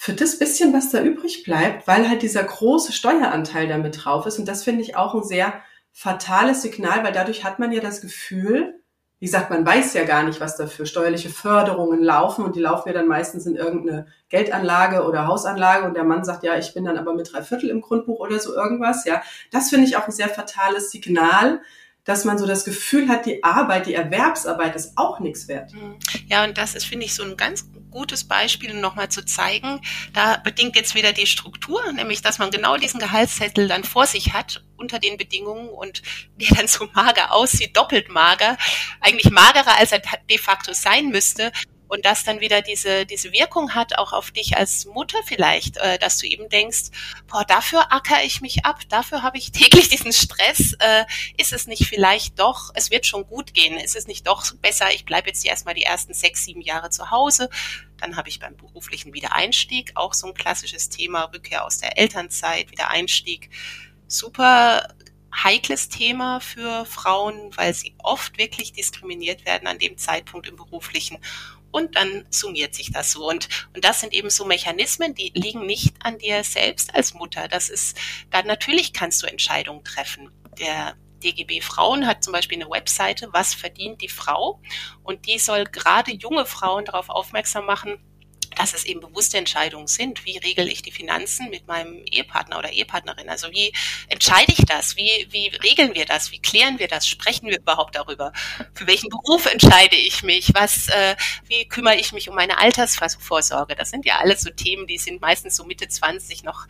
für das bisschen, was da übrig bleibt, weil halt dieser große Steueranteil damit drauf ist. Und das finde ich auch ein sehr fatales Signal, weil dadurch hat man ja das Gefühl, wie gesagt, man weiß ja gar nicht, was da für steuerliche Förderungen laufen und die laufen ja dann meistens in irgendeine Geldanlage oder Hausanlage und der Mann sagt, ja, ich bin dann aber mit drei Viertel im Grundbuch oder so irgendwas, ja. Das finde ich auch ein sehr fatales Signal, dass man so das Gefühl hat, die Arbeit, die Erwerbsarbeit ist auch nichts wert. Mhm. Ja, und das ist, finde ich, so ein ganz gutes Beispiel, um nochmal zu zeigen, da bedingt jetzt wieder die Struktur, nämlich, dass man genau diesen Gehaltszettel dann vor sich hat unter den Bedingungen und der dann so mager aussieht, doppelt mager, eigentlich magerer, als er de facto sein müsste, und das dann wieder diese, diese Wirkung hat, auch auf dich als Mutter vielleicht, äh, dass du eben denkst, boah, dafür acker ich mich ab, dafür habe ich täglich diesen Stress, äh, ist es nicht vielleicht doch, es wird schon gut gehen, ist es nicht doch besser, ich bleibe jetzt erstmal die ersten sechs, sieben Jahre zu Hause, dann habe ich beim beruflichen Wiedereinstieg auch so ein klassisches Thema, Rückkehr aus der Elternzeit, Wiedereinstieg, super heikles Thema für Frauen, weil sie oft wirklich diskriminiert werden an dem Zeitpunkt im beruflichen und dann summiert sich das so. Und, und das sind eben so Mechanismen, die liegen nicht an dir selbst als Mutter. Das ist, dann natürlich kannst du Entscheidungen treffen. Der DGB Frauen hat zum Beispiel eine Webseite, was verdient die Frau? Und die soll gerade junge Frauen darauf aufmerksam machen, dass es eben bewusste Entscheidungen sind. Wie regel ich die Finanzen mit meinem Ehepartner oder Ehepartnerin? Also wie entscheide ich das? Wie, wie regeln wir das? Wie klären wir das? Sprechen wir überhaupt darüber? Für welchen Beruf entscheide ich mich? Was, äh, wie kümmere ich mich um meine Altersvorsorge? Das sind ja alles so Themen, die sind meistens so Mitte 20 noch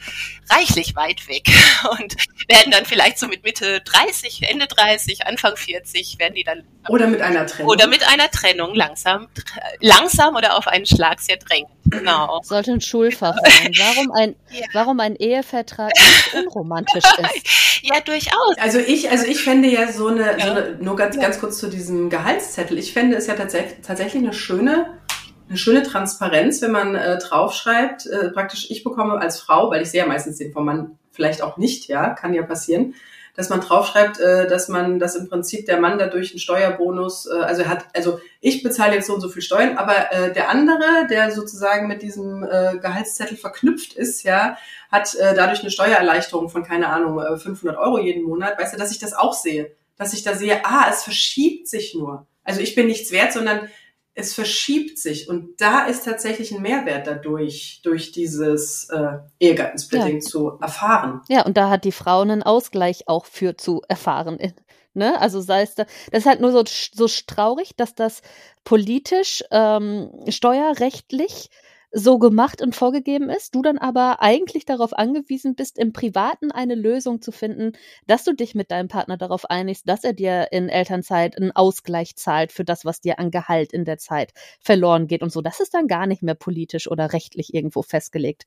reichlich weit weg und werden dann vielleicht so mit Mitte 30, Ende 30, Anfang 40 werden die dann oder mit einer Trennung oder mit einer Trennung langsam langsam oder auf einen Schlag sehr drängend. Genau. Sollte ein Schulfach sein. Warum ein ja. warum ein Ehevertrag nicht unromantisch ist? Ja, durchaus. Also ich also ich fände ja so eine, ja. so eine nur ganz ganz kurz zu diesem Gehaltszettel. Ich fände es ja tatsächlich tatsächlich eine schöne eine schöne Transparenz, wenn man äh, draufschreibt, äh, praktisch ich bekomme als Frau, weil ich sehe ja meistens den vom Mann vielleicht auch nicht, ja, kann ja passieren, dass man draufschreibt, äh, dass man, dass im Prinzip der Mann dadurch einen Steuerbonus, äh, also er hat, also ich bezahle jetzt so und so viel Steuern, aber äh, der andere, der sozusagen mit diesem äh, Gehaltszettel verknüpft ist, ja, hat äh, dadurch eine Steuererleichterung von keine Ahnung 500 äh, Euro jeden Monat, weißt du, dass ich das auch sehe, dass ich da sehe, ah, es verschiebt sich nur. Also ich bin nichts wert, sondern es verschiebt sich und da ist tatsächlich ein Mehrwert dadurch, durch dieses äh, Ehegattensplitting ja. zu erfahren. Ja, und da hat die Frau einen Ausgleich auch für zu erfahren. Ne? Also sei es da, das ist halt nur so, so traurig, dass das politisch, ähm, steuerrechtlich so gemacht und vorgegeben ist, du dann aber eigentlich darauf angewiesen bist, im Privaten eine Lösung zu finden, dass du dich mit deinem Partner darauf einigst, dass er dir in Elternzeit einen Ausgleich zahlt für das, was dir an Gehalt in der Zeit verloren geht und so. Das ist dann gar nicht mehr politisch oder rechtlich irgendwo festgelegt.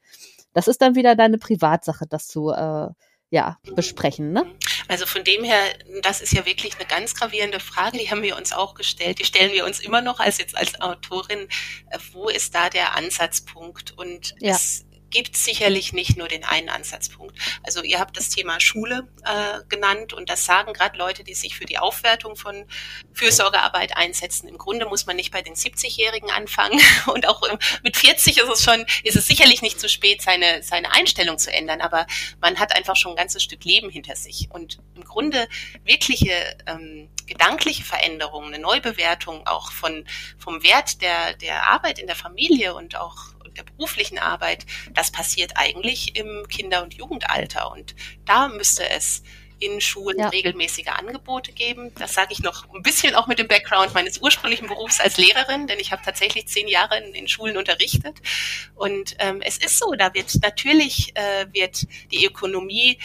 Das ist dann wieder deine Privatsache, das zu äh, ja, besprechen, ne? Also von dem her, das ist ja wirklich eine ganz gravierende Frage, die haben wir uns auch gestellt, die stellen wir uns immer noch als jetzt als Autorin, äh, wo ist da der Ansatzpunkt? Und ja. es gibt sicherlich nicht nur den einen Ansatzpunkt. Also ihr habt das Thema Schule äh, genannt und das sagen gerade Leute, die sich für die Aufwertung von Fürsorgearbeit einsetzen. Im Grunde muss man nicht bei den 70-Jährigen anfangen und auch mit 40 ist es schon, ist es sicherlich nicht zu spät, seine, seine Einstellung zu ändern, aber man hat einfach schon ein ganzes Stück Leben hinter sich und im Grunde wirkliche ähm, gedankliche Veränderungen, eine Neubewertung auch von, vom Wert der, der Arbeit in der Familie und auch der beruflichen Arbeit, das passiert eigentlich im Kinder- und Jugendalter. Und da müsste es in Schulen ja. regelmäßige Angebote geben. Das sage ich noch ein bisschen auch mit dem Background meines ursprünglichen Berufs als Lehrerin, denn ich habe tatsächlich zehn Jahre in, in Schulen unterrichtet. Und ähm, es ist so, da wird natürlich äh, wird die Ökonomie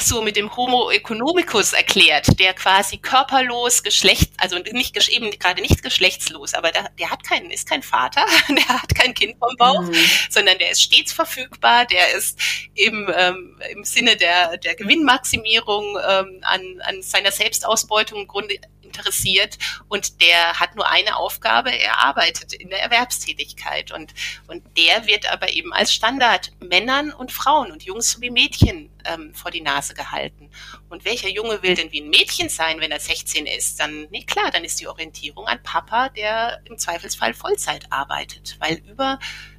so mit dem Homo economicus erklärt, der quasi körperlos, geschlecht, also nicht eben gerade nicht geschlechtslos, aber der, der hat keinen, ist kein Vater, der hat kein Kind vom Bauch, mhm. sondern der ist stets verfügbar, der ist im, ähm, im Sinne der, der Gewinnmaximierung ähm, an, an seiner Selbstausbeutung im Grunde interessiert und der hat nur eine Aufgabe, er arbeitet in der Erwerbstätigkeit und, und der wird aber eben als Standard Männern und Frauen und Jungs sowie Mädchen ähm, vor die Nase gehalten. Und welcher Junge will denn wie ein Mädchen sein, wenn er 16 ist? Dann, nee, klar, dann ist die Orientierung an Papa, der im Zweifelsfall Vollzeit arbeitet, weil über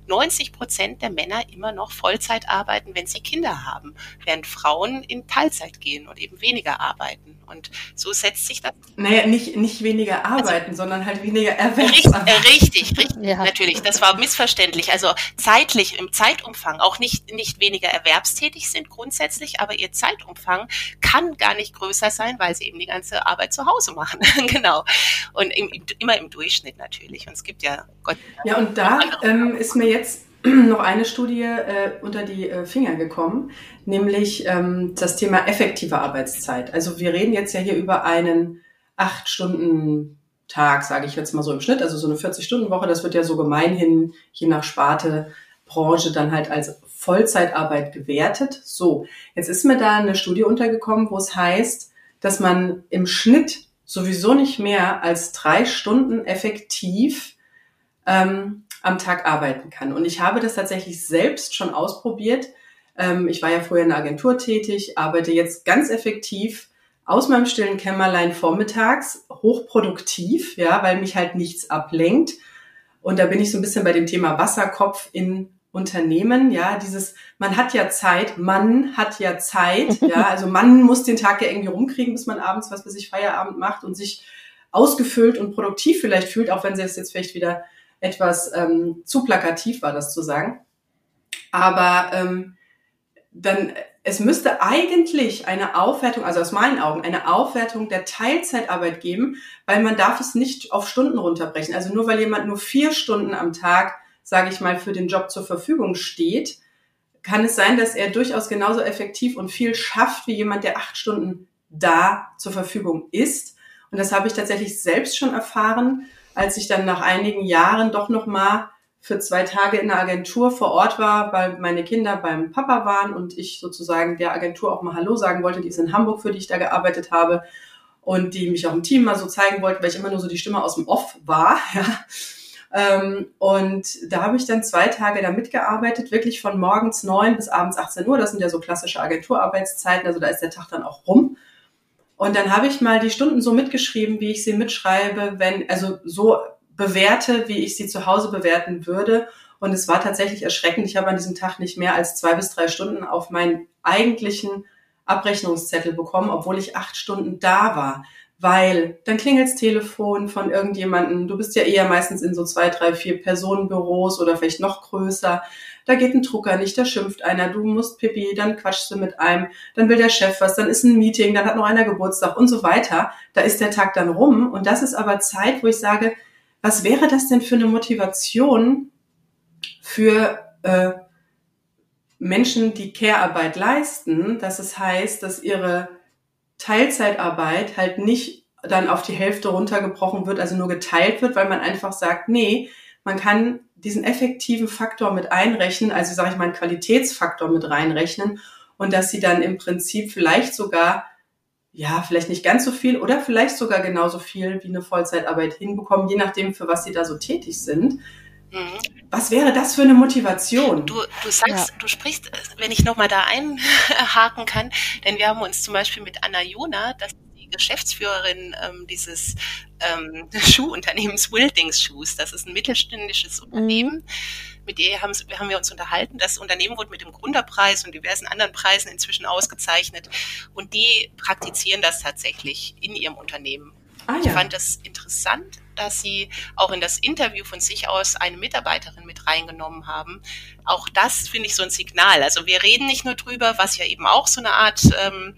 90 Prozent der Männer immer noch Vollzeit arbeiten, wenn sie Kinder haben, während Frauen in Teilzeit gehen und eben weniger arbeiten. Und so setzt sich das. Naja, nicht, nicht weniger also arbeiten, also, sondern halt weniger Erwerbsarbeit. Richtig, richtig, ja. natürlich. Das war missverständlich. Also zeitlich, im Zeitumfang, auch nicht, nicht weniger erwerbstätig sind grundsätzlich, aber ihr Zeitumfang kann gar nicht größer sein, weil sie eben die ganze Arbeit zu Hause machen. genau. Und im, immer im Durchschnitt natürlich. Und es gibt ja Gott. Ja, und da ähm, ist mir jetzt noch eine Studie äh, unter die äh, Finger gekommen, nämlich ähm, das Thema effektive Arbeitszeit. Also wir reden jetzt ja hier über einen acht Stunden Tag, sage ich jetzt mal so im Schnitt, also so eine 40-Stunden-Woche. Das wird ja so gemeinhin je nach Sparte, Branche dann halt als Vollzeitarbeit gewertet. So, jetzt ist mir da eine Studie untergekommen, wo es heißt, dass man im Schnitt sowieso nicht mehr als drei Stunden effektiv ähm, am Tag arbeiten kann. Und ich habe das tatsächlich selbst schon ausprobiert. Ähm, ich war ja vorher in der Agentur tätig, arbeite jetzt ganz effektiv aus meinem stillen Kämmerlein vormittags, hochproduktiv, ja, weil mich halt nichts ablenkt. Und da bin ich so ein bisschen bei dem Thema Wasserkopf in Unternehmen, ja, dieses, man hat ja Zeit, man hat ja Zeit, ja, also man muss den Tag ja irgendwie rumkriegen, bis man abends was für sich Feierabend macht und sich ausgefüllt und produktiv vielleicht fühlt, auch wenn es jetzt vielleicht wieder etwas ähm, zu plakativ war, das zu sagen. Aber ähm, dann, es müsste eigentlich eine Aufwertung, also aus meinen Augen, eine Aufwertung der Teilzeitarbeit geben, weil man darf es nicht auf Stunden runterbrechen. Also nur weil jemand nur vier Stunden am Tag, sage ich mal, für den Job zur Verfügung steht, kann es sein, dass er durchaus genauso effektiv und viel schafft wie jemand, der acht Stunden da zur Verfügung ist. Und das habe ich tatsächlich selbst schon erfahren, als ich dann nach einigen Jahren doch noch mal für zwei Tage in der Agentur vor Ort war, weil meine Kinder beim Papa waren und ich sozusagen der Agentur auch mal Hallo sagen wollte, die ist in Hamburg, für die ich da gearbeitet habe und die mich auch im Team mal so zeigen wollten, weil ich immer nur so die Stimme aus dem Off war. Ja. Ähm, und da habe ich dann zwei Tage da mitgearbeitet, wirklich von morgens neun bis abends 18 Uhr. Das sind ja so klassische Agenturarbeitszeiten, also da ist der Tag dann auch rum. Und dann habe ich mal die Stunden so mitgeschrieben, wie ich sie mitschreibe, wenn, also so bewerte, wie ich sie zu Hause bewerten würde. Und es war tatsächlich erschreckend. Ich habe an diesem Tag nicht mehr als zwei bis drei Stunden auf meinen eigentlichen Abrechnungszettel bekommen, obwohl ich acht Stunden da war. Weil dann klingelt's Telefon von irgendjemanden. Du bist ja eher meistens in so zwei, drei, vier Personenbüros oder vielleicht noch größer. Da geht ein Drucker nicht, da schimpft einer, du musst pipi, dann quatschst du mit einem, dann will der Chef was, dann ist ein Meeting, dann hat noch einer Geburtstag und so weiter. Da ist der Tag dann rum und das ist aber Zeit, wo ich sage, was wäre das denn für eine Motivation für äh, Menschen, die Care-Arbeit leisten, dass es heißt, dass ihre Teilzeitarbeit halt nicht dann auf die Hälfte runtergebrochen wird, also nur geteilt wird, weil man einfach sagt, nee, man kann diesen effektiven Faktor mit einrechnen, also sage ich mal einen Qualitätsfaktor mit reinrechnen und dass sie dann im Prinzip vielleicht sogar ja, vielleicht nicht ganz so viel oder vielleicht sogar genauso viel wie eine Vollzeitarbeit hinbekommen, je nachdem, für was sie da so tätig sind. Mhm. Was wäre das für eine Motivation? Du, du sagst, ja. du sprichst, wenn ich nochmal da einhaken kann, denn wir haben uns zum Beispiel mit Anna Jona, das Geschäftsführerin ähm, dieses ähm, Schuhunternehmens Wildings Shoes, das ist ein mittelständisches mhm. Unternehmen, mhm mit ihr haben, haben wir uns unterhalten. Das Unternehmen wurde mit dem Gründerpreis und diversen anderen Preisen inzwischen ausgezeichnet. Und die praktizieren das tatsächlich in ihrem Unternehmen. Ah, ja. Ich fand das interessant, dass sie auch in das Interview von sich aus eine Mitarbeiterin mit reingenommen haben. Auch das finde ich so ein Signal. Also wir reden nicht nur drüber, was ja eben auch so eine Art ähm,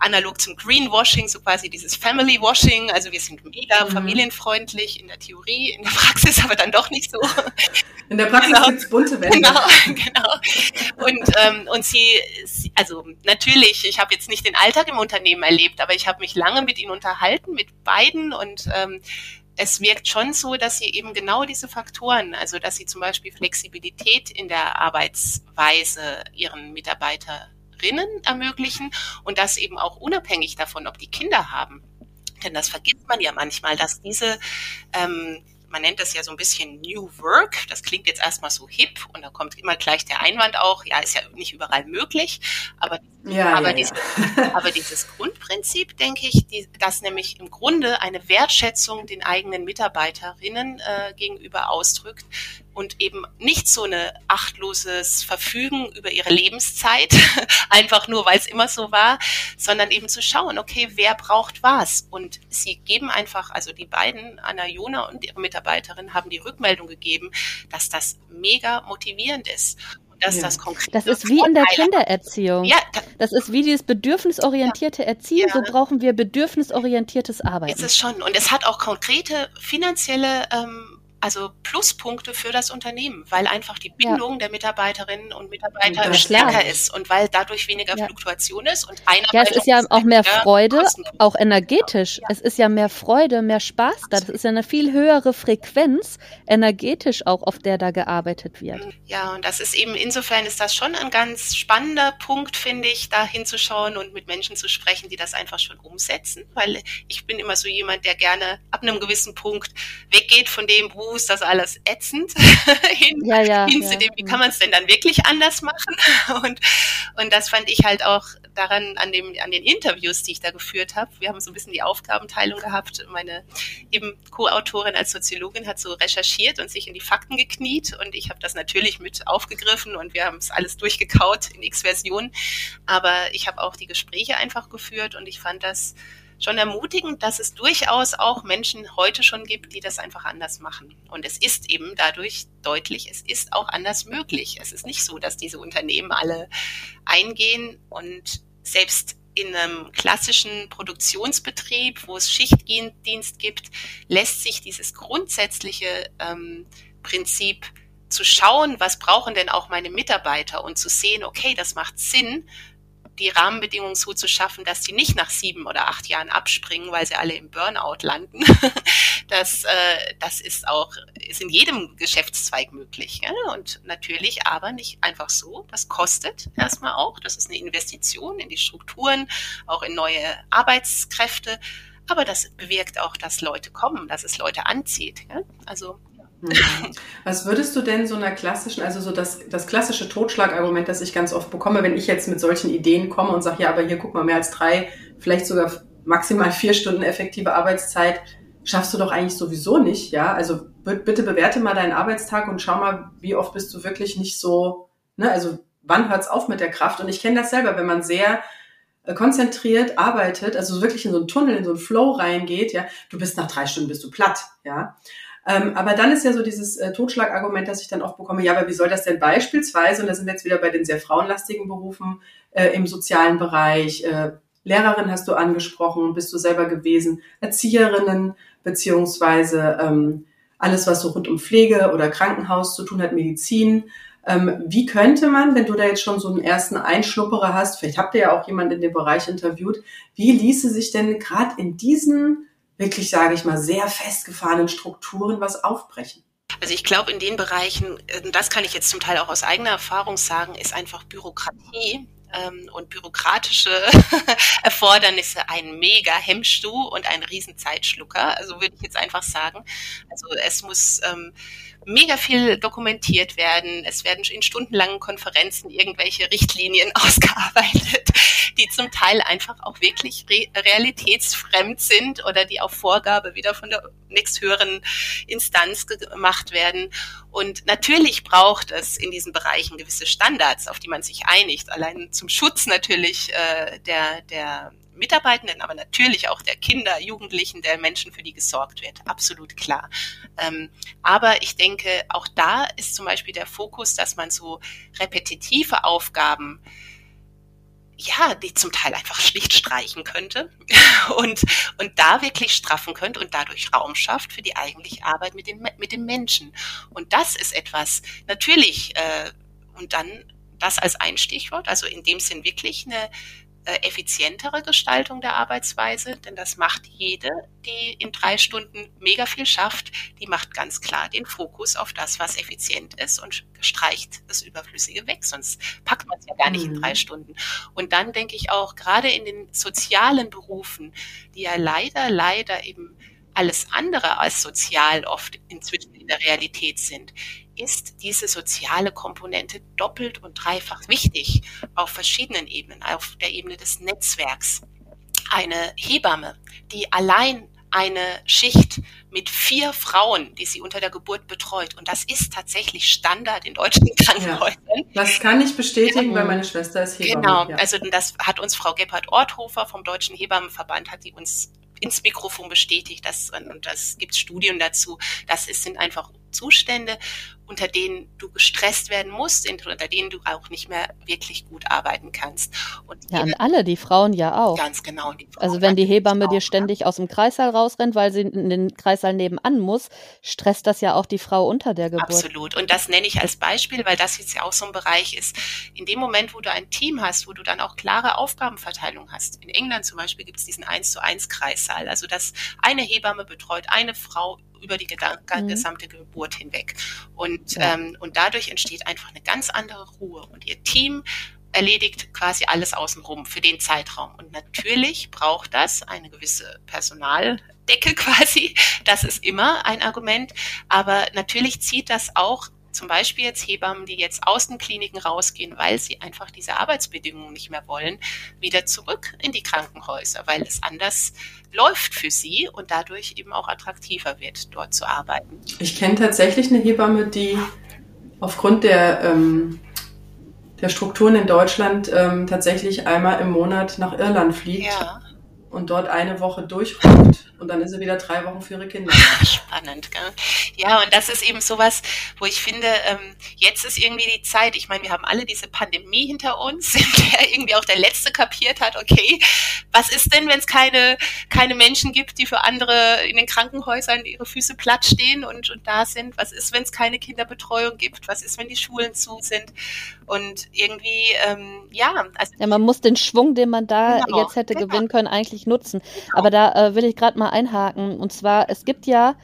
analog zum Greenwashing, so quasi dieses Family Washing. Also wir sind mega mhm. familienfreundlich in der Theorie, in der Praxis aber dann doch nicht so. In der Praxis genau. gibt's bunte Wände. Genau, genau. Und, ähm, und sie, also natürlich, ich habe jetzt nicht den Alltag im Unternehmen erlebt, aber ich habe mich lange mit ihnen unterhalten, mit beiden und ähm, es wirkt schon so, dass sie eben genau diese Faktoren, also dass sie zum Beispiel Flexibilität in der Arbeitsweise ihren Mitarbeiter Rinnen ermöglichen und das eben auch unabhängig davon, ob die Kinder haben. Denn das vergisst man ja manchmal, dass diese ähm, man nennt das ja so ein bisschen New Work. Das klingt jetzt erstmal so hip und da kommt immer gleich der Einwand auch, ja, ist ja nicht überall möglich, aber, ja, aber, ja, diese, ja. aber dieses Grundprinzip, denke ich, die, das nämlich im Grunde eine Wertschätzung den eigenen Mitarbeiterinnen äh, gegenüber ausdrückt, und eben nicht so eine achtloses Verfügen über ihre Lebenszeit, einfach nur, weil es immer so war, sondern eben zu schauen, okay, wer braucht was? Und sie geben einfach, also die beiden, Anna Jona und ihre Mitarbeiterin, haben die Rückmeldung gegeben, dass das mega motivierend ist dass ja. das konkret Das ist wie in der Kindererziehung. Ja, das ist wie dieses bedürfnisorientierte Erziehen. Ja. So brauchen wir bedürfnisorientiertes Arbeiten. Ist es schon. Und es hat auch konkrete finanzielle ähm, also Pluspunkte für das Unternehmen, weil einfach die Bindung ja. der Mitarbeiterinnen und Mitarbeiter stärker ist und weil dadurch weniger ja. Fluktuation ist und Einarbeitung. Ja, es ist ja auch mehr Freude, auch energetisch. Es ist ja mehr Freude, mehr Spaß da. Das ist ja eine viel höhere Frequenz, energetisch auch, auf der da gearbeitet wird. Ja, und das ist eben, insofern ist das schon ein ganz spannender Punkt, finde ich, da hinzuschauen und mit Menschen zu sprechen, die das einfach schon umsetzen, weil ich bin immer so jemand, der gerne ab einem gewissen Punkt weggeht von dem, wo ist das alles ätzend, hin, ja, ja, hin zu dem, wie kann man es denn dann wirklich anders machen? Und, und das fand ich halt auch daran, an, dem, an den Interviews, die ich da geführt habe. Wir haben so ein bisschen die Aufgabenteilung gehabt. Meine eben Co-Autorin als Soziologin hat so recherchiert und sich in die Fakten gekniet und ich habe das natürlich mit aufgegriffen und wir haben es alles durchgekaut in x Versionen. Aber ich habe auch die Gespräche einfach geführt und ich fand das schon ermutigend, dass es durchaus auch Menschen heute schon gibt, die das einfach anders machen. Und es ist eben dadurch deutlich, es ist auch anders möglich. Es ist nicht so, dass diese Unternehmen alle eingehen und selbst in einem klassischen Produktionsbetrieb, wo es Schichtdienst gibt, lässt sich dieses grundsätzliche ähm, Prinzip zu schauen, was brauchen denn auch meine Mitarbeiter und zu sehen, okay, das macht Sinn, die Rahmenbedingungen so zu schaffen, dass die nicht nach sieben oder acht Jahren abspringen, weil sie alle im Burnout landen. Das, äh, das ist auch ist in jedem Geschäftszweig möglich. Ja? Und natürlich aber nicht einfach so. Das kostet erstmal auch. Das ist eine Investition in die Strukturen, auch in neue Arbeitskräfte. Aber das bewirkt auch, dass Leute kommen, dass es Leute anzieht. Ja? Also. Was würdest du denn so einer klassischen, also so das, das klassische Totschlagargument, das ich ganz oft bekomme, wenn ich jetzt mit solchen Ideen komme und sage, ja, aber hier guck mal, mehr als drei, vielleicht sogar maximal vier Stunden effektive Arbeitszeit, schaffst du doch eigentlich sowieso nicht, ja? Also bitte bewerte mal deinen Arbeitstag und schau mal, wie oft bist du wirklich nicht so, ne, also wann hört's auf mit der Kraft? Und ich kenne das selber, wenn man sehr äh, konzentriert arbeitet, also wirklich in so einen Tunnel, in so einen Flow reingeht, ja, du bist nach drei Stunden bist du platt, ja. Ähm, aber dann ist ja so dieses äh, Totschlagargument, das ich dann oft bekomme, ja, aber wie soll das denn beispielsweise, und da sind wir jetzt wieder bei den sehr frauenlastigen Berufen äh, im sozialen Bereich, äh, Lehrerin hast du angesprochen, bist du selber gewesen, Erzieherinnen, beziehungsweise ähm, alles, was so rund um Pflege oder Krankenhaus zu tun hat, Medizin. Ähm, wie könnte man, wenn du da jetzt schon so einen ersten Einschnupperer hast, vielleicht habt ihr ja auch jemanden in dem Bereich interviewt, wie ließe sich denn gerade in diesen wirklich, sage ich mal, sehr festgefahrenen Strukturen was aufbrechen? Also ich glaube, in den Bereichen, äh, das kann ich jetzt zum Teil auch aus eigener Erfahrung sagen, ist einfach Bürokratie ähm, und bürokratische Erfordernisse ein mega Hemmstuh und ein Riesenzeitschlucker. Also würde ich jetzt einfach sagen. Also es muss ähm, mega viel dokumentiert werden. Es werden in stundenlangen Konferenzen irgendwelche Richtlinien ausgearbeitet, die zum Teil einfach auch wirklich re realitätsfremd sind oder die auf Vorgabe wieder von der nächsthöheren Instanz gemacht werden. Und natürlich braucht es in diesen Bereichen gewisse Standards, auf die man sich einigt. Allein zum Schutz natürlich äh, der, der Mitarbeitenden, aber natürlich auch der Kinder, Jugendlichen, der Menschen, für die gesorgt wird. Absolut klar. Ähm, aber ich denke, auch da ist zum Beispiel der Fokus, dass man so repetitive Aufgaben ja, die zum Teil einfach schlicht streichen könnte und, und da wirklich straffen könnte und dadurch Raum schafft für die eigentliche Arbeit mit den, mit den Menschen. Und das ist etwas, natürlich, äh, und dann das als ein Stichwort, also in dem Sinn wirklich eine effizientere Gestaltung der Arbeitsweise, denn das macht jede, die in drei Stunden mega viel schafft, die macht ganz klar den Fokus auf das, was effizient ist und streicht das Überflüssige weg, sonst packt man es ja gar nicht mhm. in drei Stunden. Und dann denke ich auch, gerade in den sozialen Berufen, die ja leider, leider eben alles andere als sozial oft inzwischen in der Realität sind, ist diese soziale Komponente doppelt und dreifach wichtig auf verschiedenen Ebenen, auf der Ebene des Netzwerks. Eine Hebamme, die allein eine Schicht mit vier Frauen, die sie unter der Geburt betreut. Und das ist tatsächlich Standard in deutschen Krankenhäusern. Ja, das kann ich bestätigen, weil meine Schwester ist Hebamme. Genau, ja. also das hat uns Frau Gebhardt-Orthofer vom Deutschen Hebammenverband, hat die uns ins Mikrofon bestätigt, das, und das gibt Studien dazu. Das sind einfach Zustände, unter denen du gestresst werden musst, unter denen du auch nicht mehr wirklich gut arbeiten kannst. Und ja, und alle, die Frauen ja auch. Ganz genau. also wenn die Hebamme dir ständig aus dem Kreissaal rausrennt, weil sie in den Kreissaal nebenan muss, stresst das ja auch die Frau unter der Geburt. Absolut. Und das nenne ich als Beispiel, weil das jetzt ja auch so ein Bereich ist. In dem Moment, wo du ein Team hast, wo du dann auch klare Aufgabenverteilung hast. In England zum Beispiel gibt es diesen 1 zu 1 Kreissaal. Also dass eine Hebamme betreut eine Frau über die mhm. gesamte Geburt hinweg. Und, ja. ähm, und dadurch entsteht einfach eine ganz andere Ruhe. Und ihr Team erledigt quasi alles außenrum für den Zeitraum. Und natürlich braucht das eine gewisse Personaldecke quasi. Das ist immer ein Argument. Aber natürlich zieht das auch zum Beispiel jetzt Hebammen, die jetzt aus den Kliniken rausgehen, weil sie einfach diese Arbeitsbedingungen nicht mehr wollen, wieder zurück in die Krankenhäuser, weil es anders läuft für sie und dadurch eben auch attraktiver wird, dort zu arbeiten. Ich kenne tatsächlich eine Hebamme, die aufgrund der, ähm, der Strukturen in Deutschland ähm, tatsächlich einmal im Monat nach Irland fliegt. Ja und dort eine Woche durchrockt und dann ist sie wieder drei Wochen für ihre Kinder. Spannend, gell? Ja, und das ist eben sowas, wo ich finde, ähm, jetzt ist irgendwie die Zeit. Ich meine, wir haben alle diese Pandemie hinter uns, in der irgendwie auch der Letzte kapiert hat, okay, was ist denn, wenn es keine, keine Menschen gibt, die für andere in den Krankenhäusern ihre Füße platt stehen und, und da sind? Was ist, wenn es keine Kinderbetreuung gibt? Was ist, wenn die Schulen zu sind? Und irgendwie, ähm, ja. Also ja, man muss den Schwung, den man da genau, jetzt hätte genau. gewinnen können, eigentlich nutzen. Genau. Aber da äh, will ich gerade mal einhaken. Und zwar, es gibt ja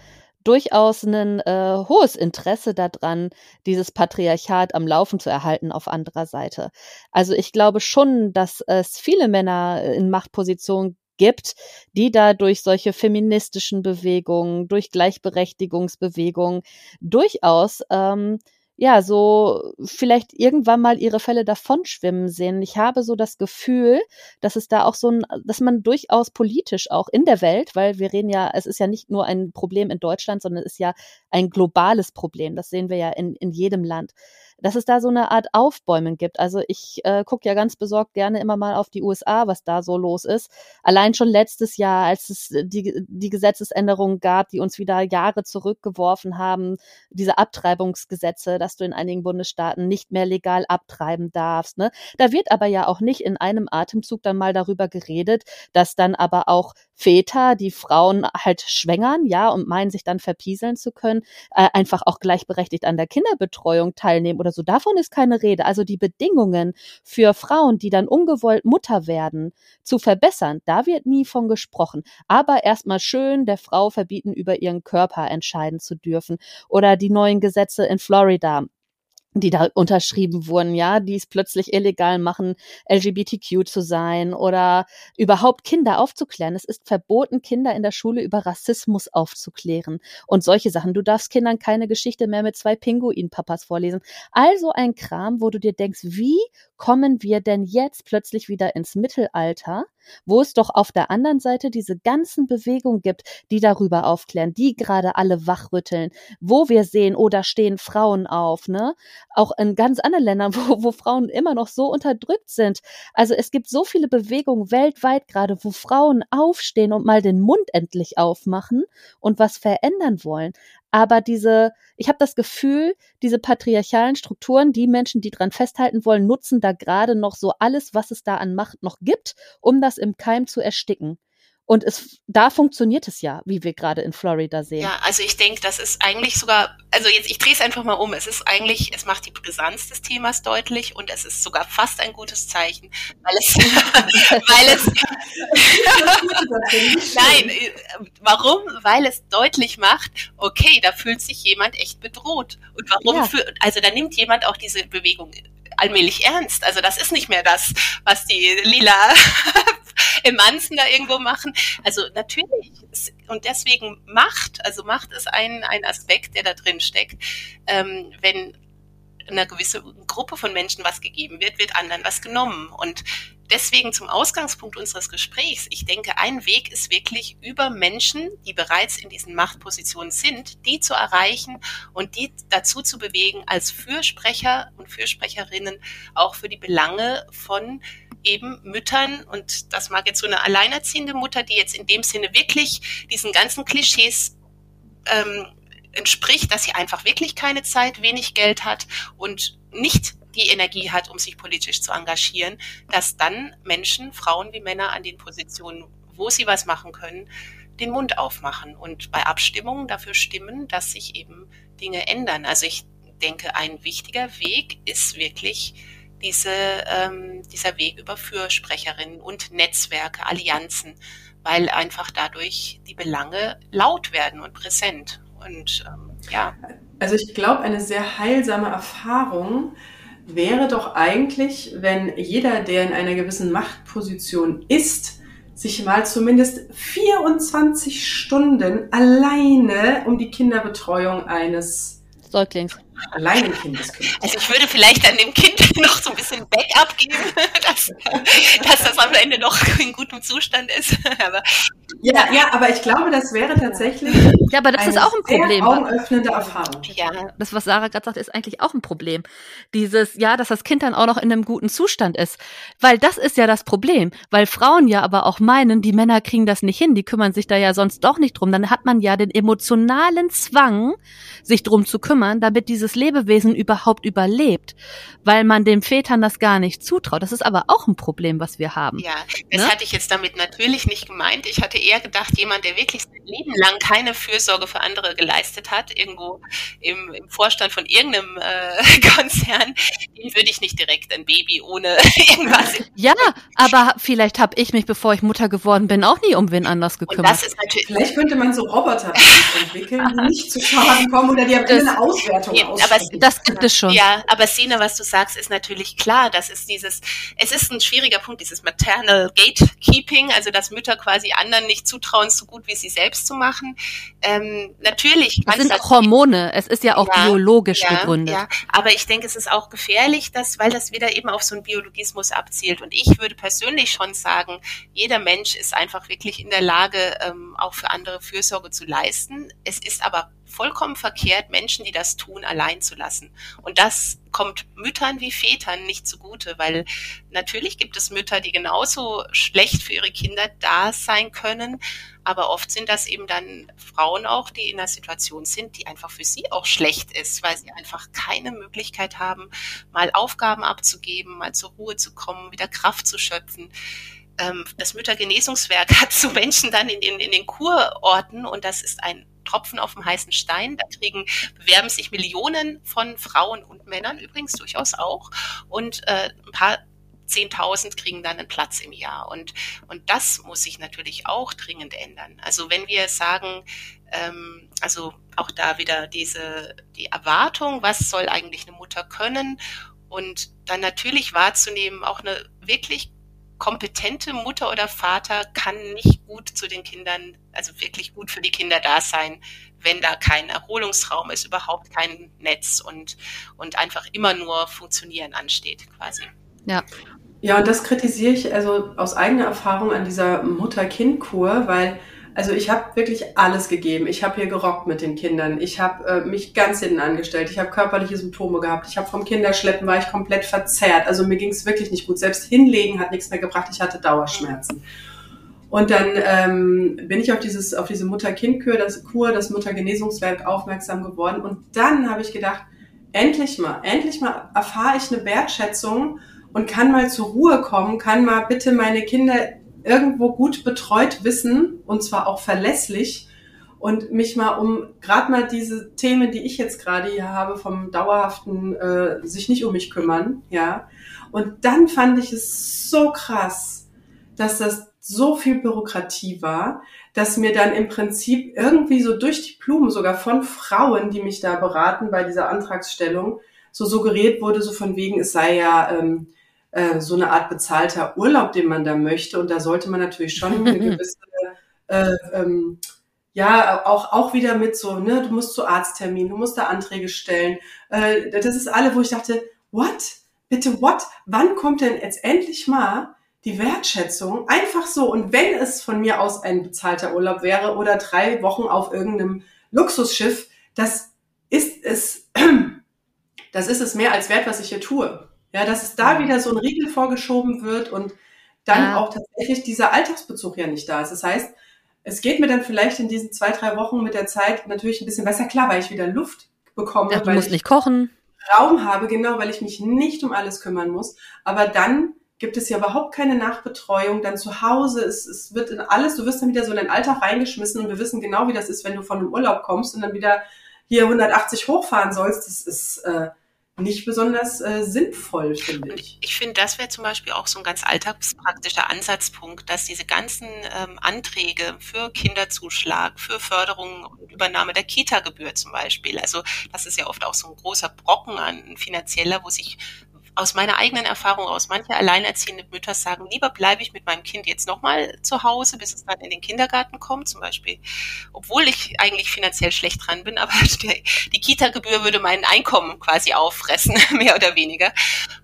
durchaus ein äh, hohes Interesse daran, dieses Patriarchat am Laufen zu erhalten auf anderer Seite. Also ich glaube schon, dass es viele Männer in Machtpositionen gibt, die da durch solche feministischen Bewegungen, durch Gleichberechtigungsbewegungen durchaus ähm, ja, so vielleicht irgendwann mal ihre Fälle davonschwimmen sehen. Ich habe so das Gefühl, dass es da auch so ein, dass man durchaus politisch auch in der Welt, weil wir reden ja, es ist ja nicht nur ein Problem in Deutschland, sondern es ist ja ein globales Problem. Das sehen wir ja in, in jedem Land dass es da so eine Art Aufbäumen gibt. Also ich äh, gucke ja ganz besorgt gerne immer mal auf die USA, was da so los ist. Allein schon letztes Jahr, als es äh, die, die Gesetzesänderungen gab, die uns wieder Jahre zurückgeworfen haben, diese Abtreibungsgesetze, dass du in einigen Bundesstaaten nicht mehr legal abtreiben darfst. Ne? Da wird aber ja auch nicht in einem Atemzug dann mal darüber geredet, dass dann aber auch Väter, die Frauen halt schwängern, ja, und meinen, sich dann verpieseln zu können, äh, einfach auch gleichberechtigt an der Kinderbetreuung teilnehmen oder so. Davon ist keine Rede. Also die Bedingungen für Frauen, die dann ungewollt Mutter werden, zu verbessern, da wird nie von gesprochen. Aber erstmal schön der Frau verbieten, über ihren Körper entscheiden zu dürfen. Oder die neuen Gesetze in Florida die da unterschrieben wurden, ja, die es plötzlich illegal machen, LGBTQ zu sein oder überhaupt Kinder aufzuklären. Es ist verboten, Kinder in der Schule über Rassismus aufzuklären und solche Sachen. Du darfst Kindern keine Geschichte mehr mit zwei Pinguin-Papas vorlesen. Also ein Kram, wo du dir denkst, wie kommen wir denn jetzt plötzlich wieder ins Mittelalter? Wo es doch auf der anderen Seite diese ganzen Bewegungen gibt, die darüber aufklären, die gerade alle wachrütteln, wo wir sehen, oh, da stehen Frauen auf, ne? Auch in ganz anderen Ländern, wo, wo Frauen immer noch so unterdrückt sind. Also es gibt so viele Bewegungen weltweit gerade, wo Frauen aufstehen und mal den Mund endlich aufmachen und was verändern wollen. Aber diese, ich habe das Gefühl, diese patriarchalen Strukturen, die Menschen, die dran festhalten wollen, nutzen da gerade noch so alles, was es da an Macht noch gibt, um das im Keim zu ersticken. Und es, da funktioniert es ja, wie wir gerade in Florida sehen. Ja, also ich denke, das ist eigentlich sogar, also jetzt, ich drehe es einfach mal um. Es ist eigentlich, es macht die Brisanz des Themas deutlich und es ist sogar fast ein gutes Zeichen, weil es, weil es, nein, äh, warum? Weil es deutlich macht, okay, da fühlt sich jemand echt bedroht. Und warum? Ja. Für, also da nimmt jemand auch diese Bewegung allmählich ernst. Also das ist nicht mehr das, was die lila Emanzen da irgendwo machen. Also natürlich. Und deswegen Macht, also Macht ist ein, ein Aspekt, der da drin steckt. Ähm, wenn einer gewissen Gruppe von Menschen was gegeben wird, wird anderen was genommen. Und deswegen zum Ausgangspunkt unseres Gesprächs. Ich denke, ein Weg ist wirklich über Menschen, die bereits in diesen Machtpositionen sind, die zu erreichen und die dazu zu bewegen, als Fürsprecher und Fürsprecherinnen auch für die Belange von eben Müttern und das mag jetzt so eine alleinerziehende Mutter, die jetzt in dem Sinne wirklich diesen ganzen Klischees ähm, entspricht, dass sie einfach wirklich keine Zeit, wenig Geld hat und nicht die Energie hat, um sich politisch zu engagieren, dass dann Menschen, Frauen wie Männer an den Positionen, wo sie was machen können, den Mund aufmachen und bei Abstimmungen dafür stimmen, dass sich eben Dinge ändern. Also ich denke, ein wichtiger Weg ist wirklich diese, ähm, dieser Weg über Fürsprecherinnen und Netzwerke, Allianzen, weil einfach dadurch die Belange laut werden und präsent. Und ähm, ja. Also ich glaube, eine sehr heilsame Erfahrung wäre doch eigentlich, wenn jeder, der in einer gewissen Machtposition ist, sich mal zumindest 24 Stunden alleine um die Kinderbetreuung eines Säuglings allein ein Kind ist kümmert. Also ich würde vielleicht an dem Kind noch so ein bisschen Backup geben, dass, dass das am Ende noch in gutem Zustand ist. aber, ja, ja, aber ich glaube, das wäre tatsächlich. Ja, aber das ist auch ein Problem. Augenöffnende Erfahrung. Ja, das, was Sarah gerade sagt, ist eigentlich auch ein Problem. Dieses, ja, dass das Kind dann auch noch in einem guten Zustand ist. Weil das ist ja das Problem. Weil Frauen ja aber auch meinen, die Männer kriegen das nicht hin, die kümmern sich da ja sonst doch nicht drum. Dann hat man ja den emotionalen Zwang, sich drum zu kümmern, damit dieses Lebewesen überhaupt überlebt. Weil man den Vätern das gar nicht zutraut. Das ist aber auch ein Problem, was wir haben. Ja, das ne? hatte ich jetzt damit natürlich nicht gemeint. Ich hatte eher gedacht, jemand, der wirklich sein Leben lang keine Fürsorge für andere geleistet hat, irgendwo im, im Vorstand von irgendeinem äh, Konzern, den würde ich nicht direkt ein Baby ohne irgendwas. Ja, aber vielleicht habe ich mich, bevor ich Mutter geworden bin, auch nie um wen anders gekümmert. das ist natürlich vielleicht könnte man so Roboter entwickeln, die nicht zu Schaden kommen oder die haben das, eine Auswertung ja, aber Das gibt es schon. Ja, aber Sina, was du sagst, ist natürlich klar. Das ist dieses, es ist ein schwieriger Punkt, dieses Maternal Gatekeeping, also dass Mütter quasi anderen nicht zutrauen, so gut wie sie selbst zu machen. Ähm, natürlich. Es sind auch Hormone. Es ist ja auch ja, biologisch ja, gegründet. Ja, aber ich denke, es ist auch gefährlich, dass, weil das wieder eben auf so einen Biologismus abzielt. Und ich würde persönlich schon sagen, jeder Mensch ist einfach wirklich in der Lage, ähm, auch für andere Fürsorge zu leisten. Es ist aber vollkommen verkehrt, Menschen, die das tun, allein zu lassen. Und das kommt Müttern wie Vätern nicht zugute, weil natürlich gibt es Mütter, die genauso schlecht für ihre Kinder da sein können, aber oft sind das eben dann Frauen auch, die in einer Situation sind, die einfach für sie auch schlecht ist, weil sie einfach keine Möglichkeit haben, mal Aufgaben abzugeben, mal zur Ruhe zu kommen, wieder Kraft zu schöpfen ähm, das Müttergenesungswerk hat so Menschen dann in den, in den Kurorten und das ist ein Tropfen auf dem heißen Stein. Da kriegen, bewerben sich Millionen von Frauen und Männern übrigens durchaus auch. Und äh, ein paar Zehntausend kriegen dann einen Platz im Jahr. Und, und das muss sich natürlich auch dringend ändern. Also wenn wir sagen, ähm, also auch da wieder diese, die Erwartung, was soll eigentlich eine Mutter können? Und dann natürlich wahrzunehmen, auch eine wirklich kompetente Mutter oder Vater kann nicht gut zu den Kindern, also wirklich gut für die Kinder da sein, wenn da kein Erholungsraum ist, überhaupt kein Netz und, und einfach immer nur Funktionieren ansteht, quasi. Ja. Ja, und das kritisiere ich also aus eigener Erfahrung an dieser Mutter-Kind-Kur, weil also ich habe wirklich alles gegeben. Ich habe hier gerockt mit den Kindern. Ich habe äh, mich ganz hinten angestellt. Ich habe körperliche Symptome gehabt. Ich habe vom Kinderschleppen war ich komplett verzerrt. Also mir ging es wirklich nicht gut. Selbst hinlegen hat nichts mehr gebracht. Ich hatte Dauerschmerzen. Und dann ähm, bin ich auf dieses auf diese Mutter-Kind-Kur, das Kur, das Muttergenesungswerk aufmerksam geworden. Und dann habe ich gedacht, endlich mal, endlich mal erfahre ich eine Wertschätzung und kann mal zur Ruhe kommen, kann mal bitte meine Kinder irgendwo gut betreut wissen und zwar auch verlässlich und mich mal um gerade mal diese Themen, die ich jetzt gerade hier habe, vom dauerhaften äh, sich nicht um mich kümmern, ja. Und dann fand ich es so krass, dass das so viel Bürokratie war, dass mir dann im Prinzip irgendwie so durch die Blumen sogar von Frauen, die mich da beraten bei dieser Antragsstellung, so suggeriert wurde, so von wegen, es sei ja ähm, äh, so eine Art bezahlter Urlaub, den man da möchte. Und da sollte man natürlich schon eine gewisse, äh, ähm, ja, auch, auch wieder mit so, ne, du musst zu Arzttermin, du musst da Anträge stellen. Äh, das ist alle, wo ich dachte, what? Bitte what? Wann kommt denn jetzt endlich mal die Wertschätzung? Einfach so. Und wenn es von mir aus ein bezahlter Urlaub wäre oder drei Wochen auf irgendeinem Luxusschiff, das ist es, das ist es mehr als wert, was ich hier tue. Ja, dass es da wieder so ein Riegel vorgeschoben wird und dann ja. auch tatsächlich dieser Alltagsbezug ja nicht da ist. Das heißt, es geht mir dann vielleicht in diesen zwei, drei Wochen mit der Zeit natürlich ein bisschen besser. Klar, weil ich wieder Luft bekomme. Ja, du weil musst nicht kochen. Raum habe, genau, weil ich mich nicht um alles kümmern muss. Aber dann gibt es ja überhaupt keine Nachbetreuung. Dann zu Hause, es, es wird in alles, du wirst dann wieder so in den Alltag reingeschmissen und wir wissen genau, wie das ist, wenn du von einem Urlaub kommst und dann wieder hier 180 hochfahren sollst. Das ist, äh, nicht besonders äh, sinnvoll, finde ich. Ich finde, das wäre zum Beispiel auch so ein ganz alltagspraktischer Ansatzpunkt, dass diese ganzen ähm, Anträge für Kinderzuschlag, für Förderung und Übernahme der Kita-Gebühr zum Beispiel, also das ist ja oft auch so ein großer Brocken an finanzieller, wo sich aus meiner eigenen Erfahrung aus, manche alleinerziehende Mütter sagen, lieber bleibe ich mit meinem Kind jetzt nochmal zu Hause, bis es dann in den Kindergarten kommt, zum Beispiel, obwohl ich eigentlich finanziell schlecht dran bin, aber die, die Kita-Gebühr würde mein Einkommen quasi auffressen, mehr oder weniger.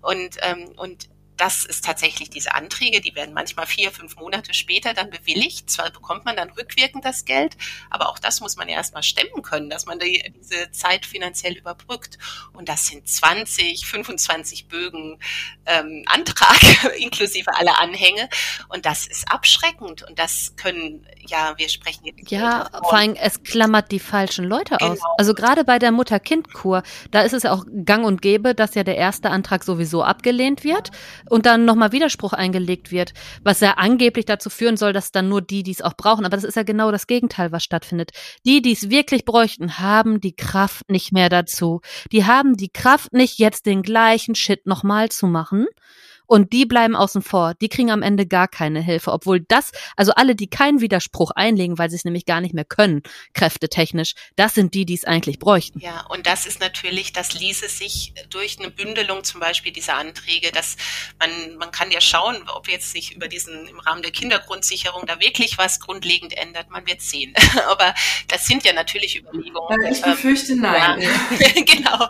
Und, ähm, und das ist tatsächlich diese Anträge, die werden manchmal vier, fünf Monate später dann bewilligt. Zwar bekommt man dann rückwirkend das Geld, aber auch das muss man ja erstmal stemmen können, dass man die, diese Zeit finanziell überbrückt. Und das sind 20, 25 Bögen ähm, Antrag, inklusive aller Anhänge. Und das ist abschreckend. Und das können, ja, wir sprechen jetzt. Ja, vor allem, es klammert die falschen Leute genau. aus. Also gerade bei der Mutter-Kind-Kur, da ist es ja auch gang und gäbe, dass ja der erste Antrag sowieso abgelehnt wird und dann nochmal Widerspruch eingelegt wird, was ja angeblich dazu führen soll, dass dann nur die, die es auch brauchen. Aber das ist ja genau das Gegenteil, was stattfindet. Die, die es wirklich bräuchten, haben die Kraft nicht mehr dazu. Die haben die Kraft nicht, jetzt den gleichen Shit nochmal zu machen. Und die bleiben außen vor. Die kriegen am Ende gar keine Hilfe. Obwohl das, also alle, die keinen Widerspruch einlegen, weil sie es nämlich gar nicht mehr können, kräftetechnisch, das sind die, die es eigentlich bräuchten. Ja, und das ist natürlich, das ließe sich durch eine Bündelung zum Beispiel dieser Anträge, dass man, man kann ja schauen, ob jetzt sich über diesen, im Rahmen der Kindergrundsicherung da wirklich was grundlegend ändert. Man wird sehen. Aber das sind ja natürlich Überlegungen. Ich befürchte nein. Ja. genau.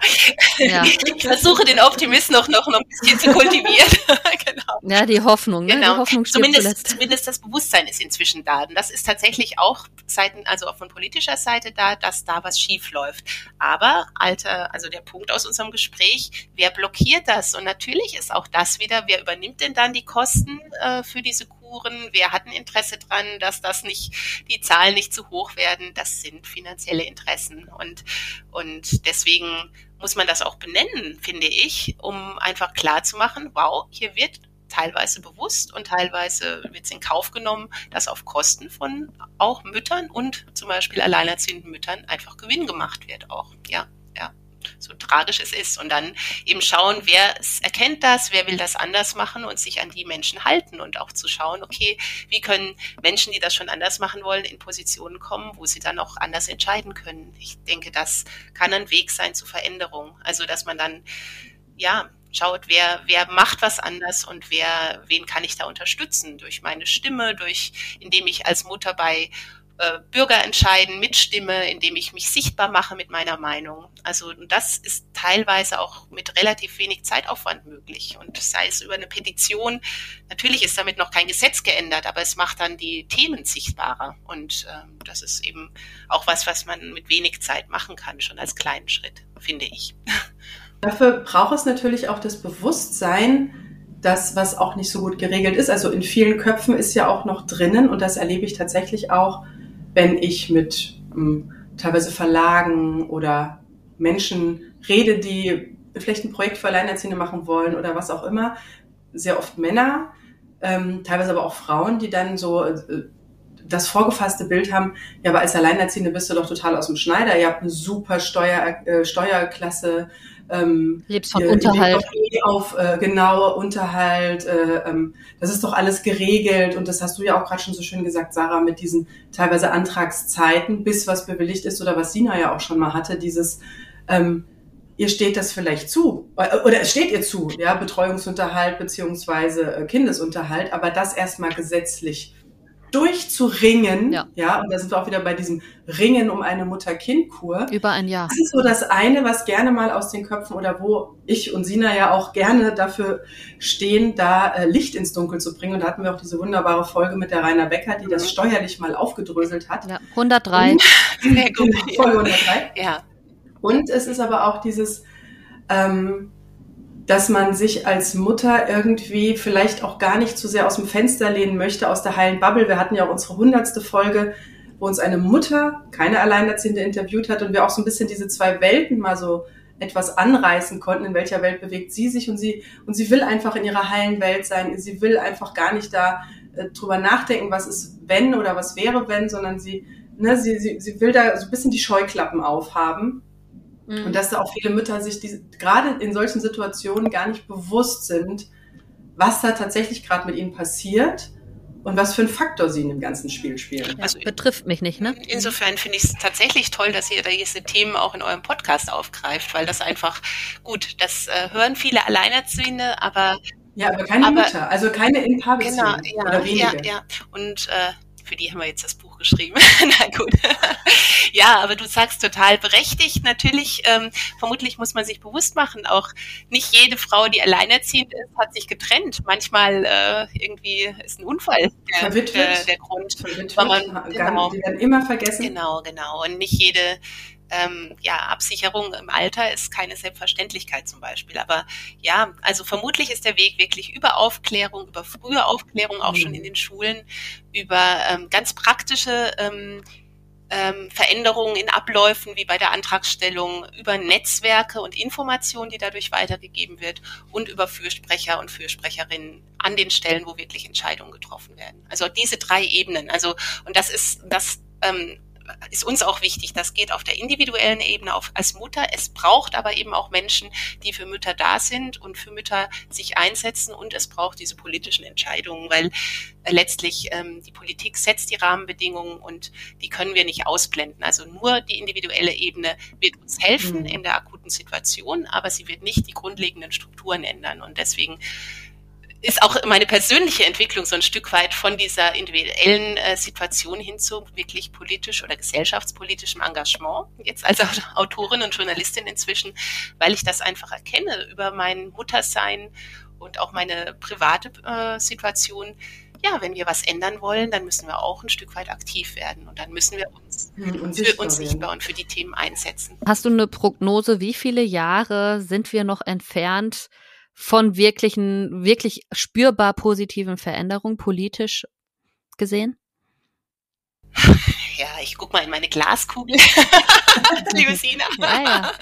Ja. Ich versuche den Optimismus noch, noch ein bisschen zu kultivieren. genau. Ja, die Hoffnung. Ne? Genau. Die Hoffnung zumindest, zumindest das Bewusstsein ist inzwischen da. Und das ist tatsächlich auch Seiten, also auch von politischer Seite da, dass da was schief läuft. Aber, alter, also der Punkt aus unserem Gespräch, wer blockiert das? Und natürlich ist auch das wieder, wer übernimmt denn dann die Kosten äh, für diese Kuren? Wer hat ein Interesse dran, dass das nicht, die Zahlen nicht zu hoch werden? Das sind finanzielle Interessen. Und, und deswegen muss man das auch benennen, finde ich, um einfach klar zu machen, wow, hier wird teilweise bewusst und teilweise wird es in Kauf genommen, dass auf Kosten von auch Müttern und zum Beispiel alleinerziehenden Müttern einfach Gewinn gemacht wird auch. Ja so tragisch es ist. Und dann eben schauen, wer erkennt das, wer will das anders machen und sich an die Menschen halten und auch zu schauen, okay, wie können Menschen, die das schon anders machen wollen, in Positionen kommen, wo sie dann auch anders entscheiden können. Ich denke, das kann ein Weg sein zur Veränderung. Also, dass man dann, ja, schaut, wer, wer macht was anders und wer, wen kann ich da unterstützen? Durch meine Stimme, durch, indem ich als Mutter bei äh, Bürger entscheiden, mitstimme, indem ich mich sichtbar mache mit meiner Meinung. Also das ist teilweise auch mit relativ wenig Zeitaufwand möglich. Und sei es über eine Petition, natürlich ist damit noch kein Gesetz geändert, aber es macht dann die Themen sichtbarer. Und ähm, das ist eben auch was, was man mit wenig Zeit machen kann, schon als kleinen Schritt, finde ich. Dafür braucht es natürlich auch das Bewusstsein, das, was auch nicht so gut geregelt ist. Also in vielen Köpfen ist ja auch noch drinnen und das erlebe ich tatsächlich auch wenn ich mit ähm, teilweise Verlagen oder Menschen rede, die vielleicht ein Projekt für Alleinerziehende machen wollen oder was auch immer, sehr oft Männer, ähm, teilweise aber auch Frauen, die dann so äh, das vorgefasste Bild haben, ja, aber als Alleinerziehende bist du doch total aus dem Schneider, ihr habt eine super Steuer, äh, Steuerklasse, ähm, Lebst von Unterhalt. Eh auf äh, genau Unterhalt, äh, ähm, das ist doch alles geregelt und das hast du ja auch gerade schon so schön gesagt, Sarah, mit diesen teilweise Antragszeiten, bis was bewilligt ist oder was Sina ja auch schon mal hatte, dieses ähm, ihr steht das vielleicht zu äh, oder es steht ihr zu, ja, Betreuungsunterhalt beziehungsweise äh, Kindesunterhalt, aber das erstmal gesetzlich durchzuringen. Ja. ja, und da sind wir auch wieder bei diesem Ringen um eine Mutter-Kind-Kur. Über ein Jahr. Das ist so das eine, was gerne mal aus den Köpfen oder wo ich und Sina ja auch gerne dafür stehen, da äh, Licht ins Dunkel zu bringen. Und da hatten wir auch diese wunderbare Folge mit der Rainer Becker, die das steuerlich mal aufgedröselt hat. Ja, 103. Und. Folge 103. Ja. Und es ist aber auch dieses, ähm, dass man sich als Mutter irgendwie vielleicht auch gar nicht zu sehr aus dem Fenster lehnen möchte, aus der heilen Bubble. Wir hatten ja auch unsere hundertste Folge, wo uns eine Mutter, keine Alleinerziehende, interviewt hat und wir auch so ein bisschen diese zwei Welten mal so etwas anreißen konnten, in welcher Welt bewegt sie sich und sie, und sie will einfach in ihrer heilen Welt sein. Sie will einfach gar nicht da äh, drüber nachdenken, was ist wenn oder was wäre wenn, sondern sie, ne, sie, sie, sie will da so ein bisschen die Scheuklappen aufhaben Mhm. Und dass da auch viele Mütter sich die, gerade in solchen Situationen gar nicht bewusst sind, was da tatsächlich gerade mit ihnen passiert und was für ein Faktor sie in dem ganzen Spiel spielen. Ja, also betrifft mich nicht, ne? Insofern finde ich es tatsächlich toll, dass ihr diese Themen auch in eurem Podcast aufgreift, weil das einfach gut, das äh, hören viele Alleinerziehende, aber ja, aber keine aber, Mütter, also keine in Genau, ja, oder wenige. ja, ja. Und äh, für die haben wir jetzt das Buch geschrieben. Na gut. ja, aber du sagst total berechtigt. Natürlich, ähm, vermutlich muss man sich bewusst machen, auch nicht jede Frau, die alleinerziehend ist, hat sich getrennt. Manchmal äh, irgendwie ist ein Unfall der, der, der Grund. Verwitwet, weil man, genau, die werden immer vergessen. Genau, genau. Und nicht jede ähm, ja, Absicherung im Alter ist keine Selbstverständlichkeit zum Beispiel. Aber ja, also vermutlich ist der Weg wirklich über Aufklärung, über frühe Aufklärung auch mhm. schon in den Schulen, über ähm, ganz praktische ähm, ähm, Veränderungen in Abläufen wie bei der Antragstellung, über Netzwerke und Informationen, die dadurch weitergegeben wird und über Fürsprecher und Fürsprecherinnen an den Stellen, wo wirklich Entscheidungen getroffen werden. Also diese drei Ebenen. Also und das ist das ähm, ist uns auch wichtig. Das geht auf der individuellen Ebene auf, als Mutter. Es braucht aber eben auch Menschen, die für Mütter da sind und für Mütter sich einsetzen. Und es braucht diese politischen Entscheidungen, weil äh, letztlich ähm, die Politik setzt die Rahmenbedingungen und die können wir nicht ausblenden. Also nur die individuelle Ebene wird uns helfen mhm. in der akuten Situation, aber sie wird nicht die grundlegenden Strukturen ändern. Und deswegen ist auch meine persönliche Entwicklung so ein Stück weit von dieser individuellen äh, Situation hin zu wirklich politisch oder gesellschaftspolitischem Engagement, jetzt als Autorin und Journalistin inzwischen, weil ich das einfach erkenne über mein Muttersein und auch meine private äh, Situation. Ja, wenn wir was ändern wollen, dann müssen wir auch ein Stück weit aktiv werden und dann müssen wir uns und für uns sichtbar und für die Themen einsetzen. Hast du eine Prognose, wie viele Jahre sind wir noch entfernt von wirklichen, wirklich spürbar positiven Veränderungen politisch gesehen? Ja, ich guck mal in meine Glaskugel, liebe Sina. Ja, ja.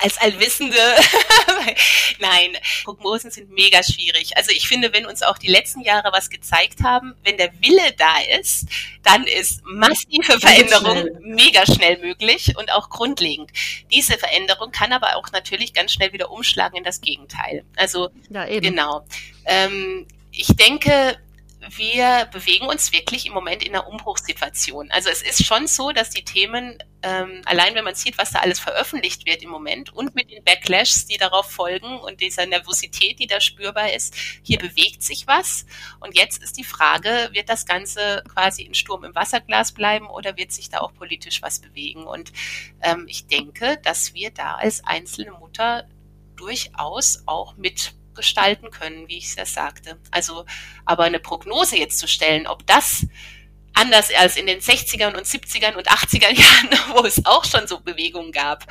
Als Allwissende. Nein, Prognosen sind mega schwierig. Also ich finde, wenn uns auch die letzten Jahre was gezeigt haben, wenn der Wille da ist, dann ist massive Veränderung schnell. mega schnell möglich und auch grundlegend. Diese Veränderung kann aber auch natürlich ganz schnell wieder umschlagen in das Gegenteil. Also ja, eben. genau. Ähm, ich denke, wir bewegen uns wirklich im Moment in einer Umbruchssituation. Also es ist schon so, dass die Themen, ähm, allein wenn man sieht, was da alles veröffentlicht wird im Moment und mit den Backlashs, die darauf folgen und dieser Nervosität, die da spürbar ist, hier bewegt sich was. Und jetzt ist die Frage, wird das Ganze quasi in Sturm im Wasserglas bleiben oder wird sich da auch politisch was bewegen? Und ähm, ich denke, dass wir da als einzelne Mutter durchaus auch mit gestalten können, wie ich es sagte. Also, aber eine Prognose jetzt zu stellen, ob das anders als in den 60ern und 70ern und 80er Jahren, wo es auch schon so Bewegungen gab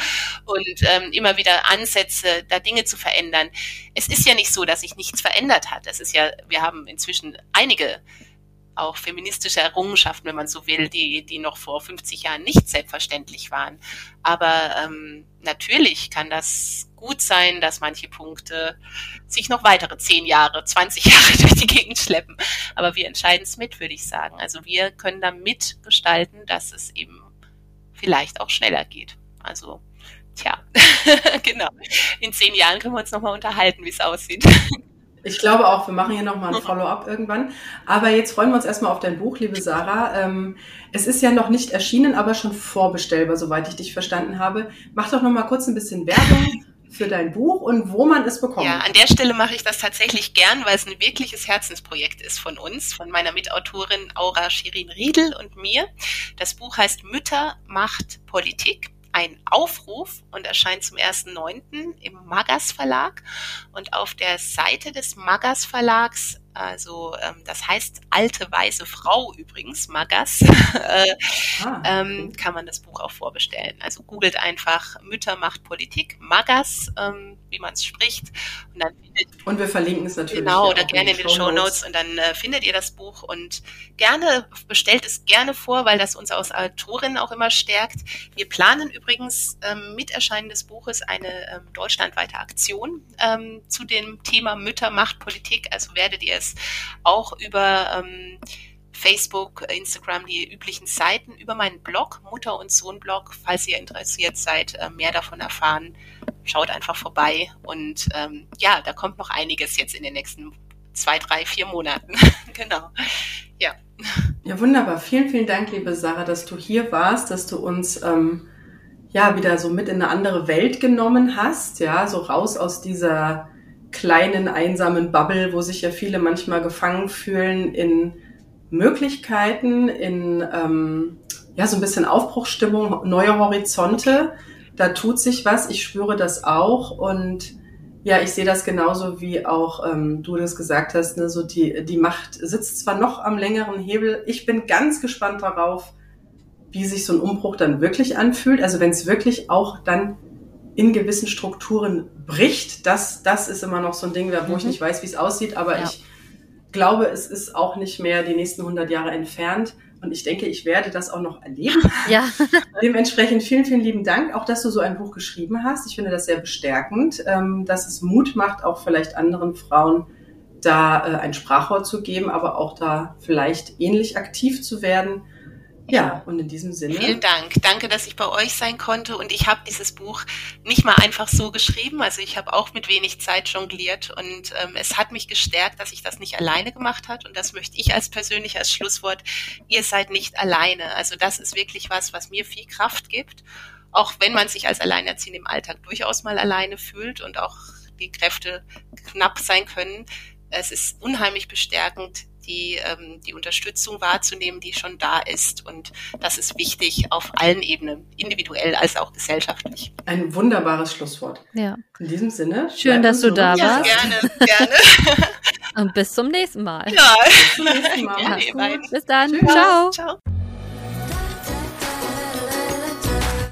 und ähm, immer wieder Ansätze, da Dinge zu verändern. Es ist ja nicht so, dass sich nichts verändert hat. Es ist ja, wir haben inzwischen einige auch feministische Errungenschaften, wenn man so will, die, die noch vor 50 Jahren nicht selbstverständlich waren. Aber ähm, natürlich kann das gut sein, dass manche Punkte sich noch weitere 10 Jahre, 20 Jahre durch die Gegend schleppen. Aber wir entscheiden es mit, würde ich sagen. Also wir können da mitgestalten, dass es eben vielleicht auch schneller geht. Also, tja, genau. In zehn Jahren können wir uns nochmal unterhalten, wie es aussieht. Ich glaube auch, wir machen hier nochmal ein Follow-up irgendwann. Aber jetzt freuen wir uns erstmal auf dein Buch, liebe Sarah. Ähm, es ist ja noch nicht erschienen, aber schon vorbestellbar, soweit ich dich verstanden habe. Mach doch nochmal kurz ein bisschen Werbung für dein Buch und wo man es bekommt. Ja, an der Stelle mache ich das tatsächlich gern, weil es ein wirkliches Herzensprojekt ist von uns, von meiner Mitautorin Aura Shirin Riedel und mir. Das Buch heißt Mütter macht Politik ein Aufruf und erscheint zum 1.9. im Magas Verlag. Und auf der Seite des Magas Verlags also ähm, das heißt alte weiße Frau übrigens, Magas, äh, ah, ähm, kann man das Buch auch vorbestellen. Also googelt einfach Mütter macht Politik, Magas, ähm, wie man es spricht. Und, dann findet, und wir verlinken es natürlich. Genau, oder gerne in den Show Notes und dann äh, findet ihr das Buch und gerne, bestellt es gerne vor, weil das uns als Autorin auch immer stärkt. Wir planen übrigens ähm, mit Erscheinen des Buches eine ähm, deutschlandweite Aktion ähm, zu dem Thema Mütter macht Politik. Also werdet ihr es auch über ähm, Facebook, Instagram, die üblichen Seiten, über meinen Blog, Mutter- und Sohn-Blog, falls ihr interessiert seid, äh, mehr davon erfahren, schaut einfach vorbei. Und ähm, ja, da kommt noch einiges jetzt in den nächsten zwei, drei, vier Monaten. genau. Ja. Ja, wunderbar. Vielen, vielen Dank, liebe Sarah, dass du hier warst, dass du uns ähm, ja wieder so mit in eine andere Welt genommen hast, ja, so raus aus dieser kleinen einsamen Bubble, wo sich ja viele manchmal gefangen fühlen in Möglichkeiten, in ähm, ja so ein bisschen Aufbruchstimmung, neue Horizonte. Da tut sich was. Ich spüre das auch und ja, ich sehe das genauso wie auch ähm, du das gesagt hast. Ne, so die die Macht sitzt zwar noch am längeren Hebel. Ich bin ganz gespannt darauf, wie sich so ein Umbruch dann wirklich anfühlt. Also wenn es wirklich auch dann in gewissen Strukturen bricht, das, das ist immer noch so ein Ding, wo mhm. ich nicht weiß, wie es aussieht, aber ja. ich glaube, es ist auch nicht mehr die nächsten 100 Jahre entfernt. Und ich denke, ich werde das auch noch erleben. Ja. Dementsprechend vielen, vielen lieben Dank, auch dass du so ein Buch geschrieben hast. Ich finde das sehr bestärkend, ähm, dass es Mut macht, auch vielleicht anderen Frauen da äh, ein Sprachrohr zu geben, aber auch da vielleicht ähnlich aktiv zu werden. Ja, und in diesem Sinne. Vielen Dank. Danke, dass ich bei euch sein konnte. Und ich habe dieses Buch nicht mal einfach so geschrieben. Also ich habe auch mit wenig Zeit jongliert. Und ähm, es hat mich gestärkt, dass ich das nicht alleine gemacht hat. Und das möchte ich als persönlich als Schlusswort. Ihr seid nicht alleine. Also das ist wirklich was, was mir viel Kraft gibt. Auch wenn man sich als Alleinerziehend im Alltag durchaus mal alleine fühlt und auch die Kräfte knapp sein können. Es ist unheimlich bestärkend, die, ähm, die Unterstützung wahrzunehmen, die schon da ist. Und das ist wichtig auf allen Ebenen, individuell als auch gesellschaftlich. Ein wunderbares Schlusswort. Ja. In diesem Sinne. Schön, dass du da ja, warst. Gerne, gerne. Und bis zum nächsten Mal. Ja, bis zum nächsten Mal. Ja, bis dann. Tschüss. Ciao. Ciao.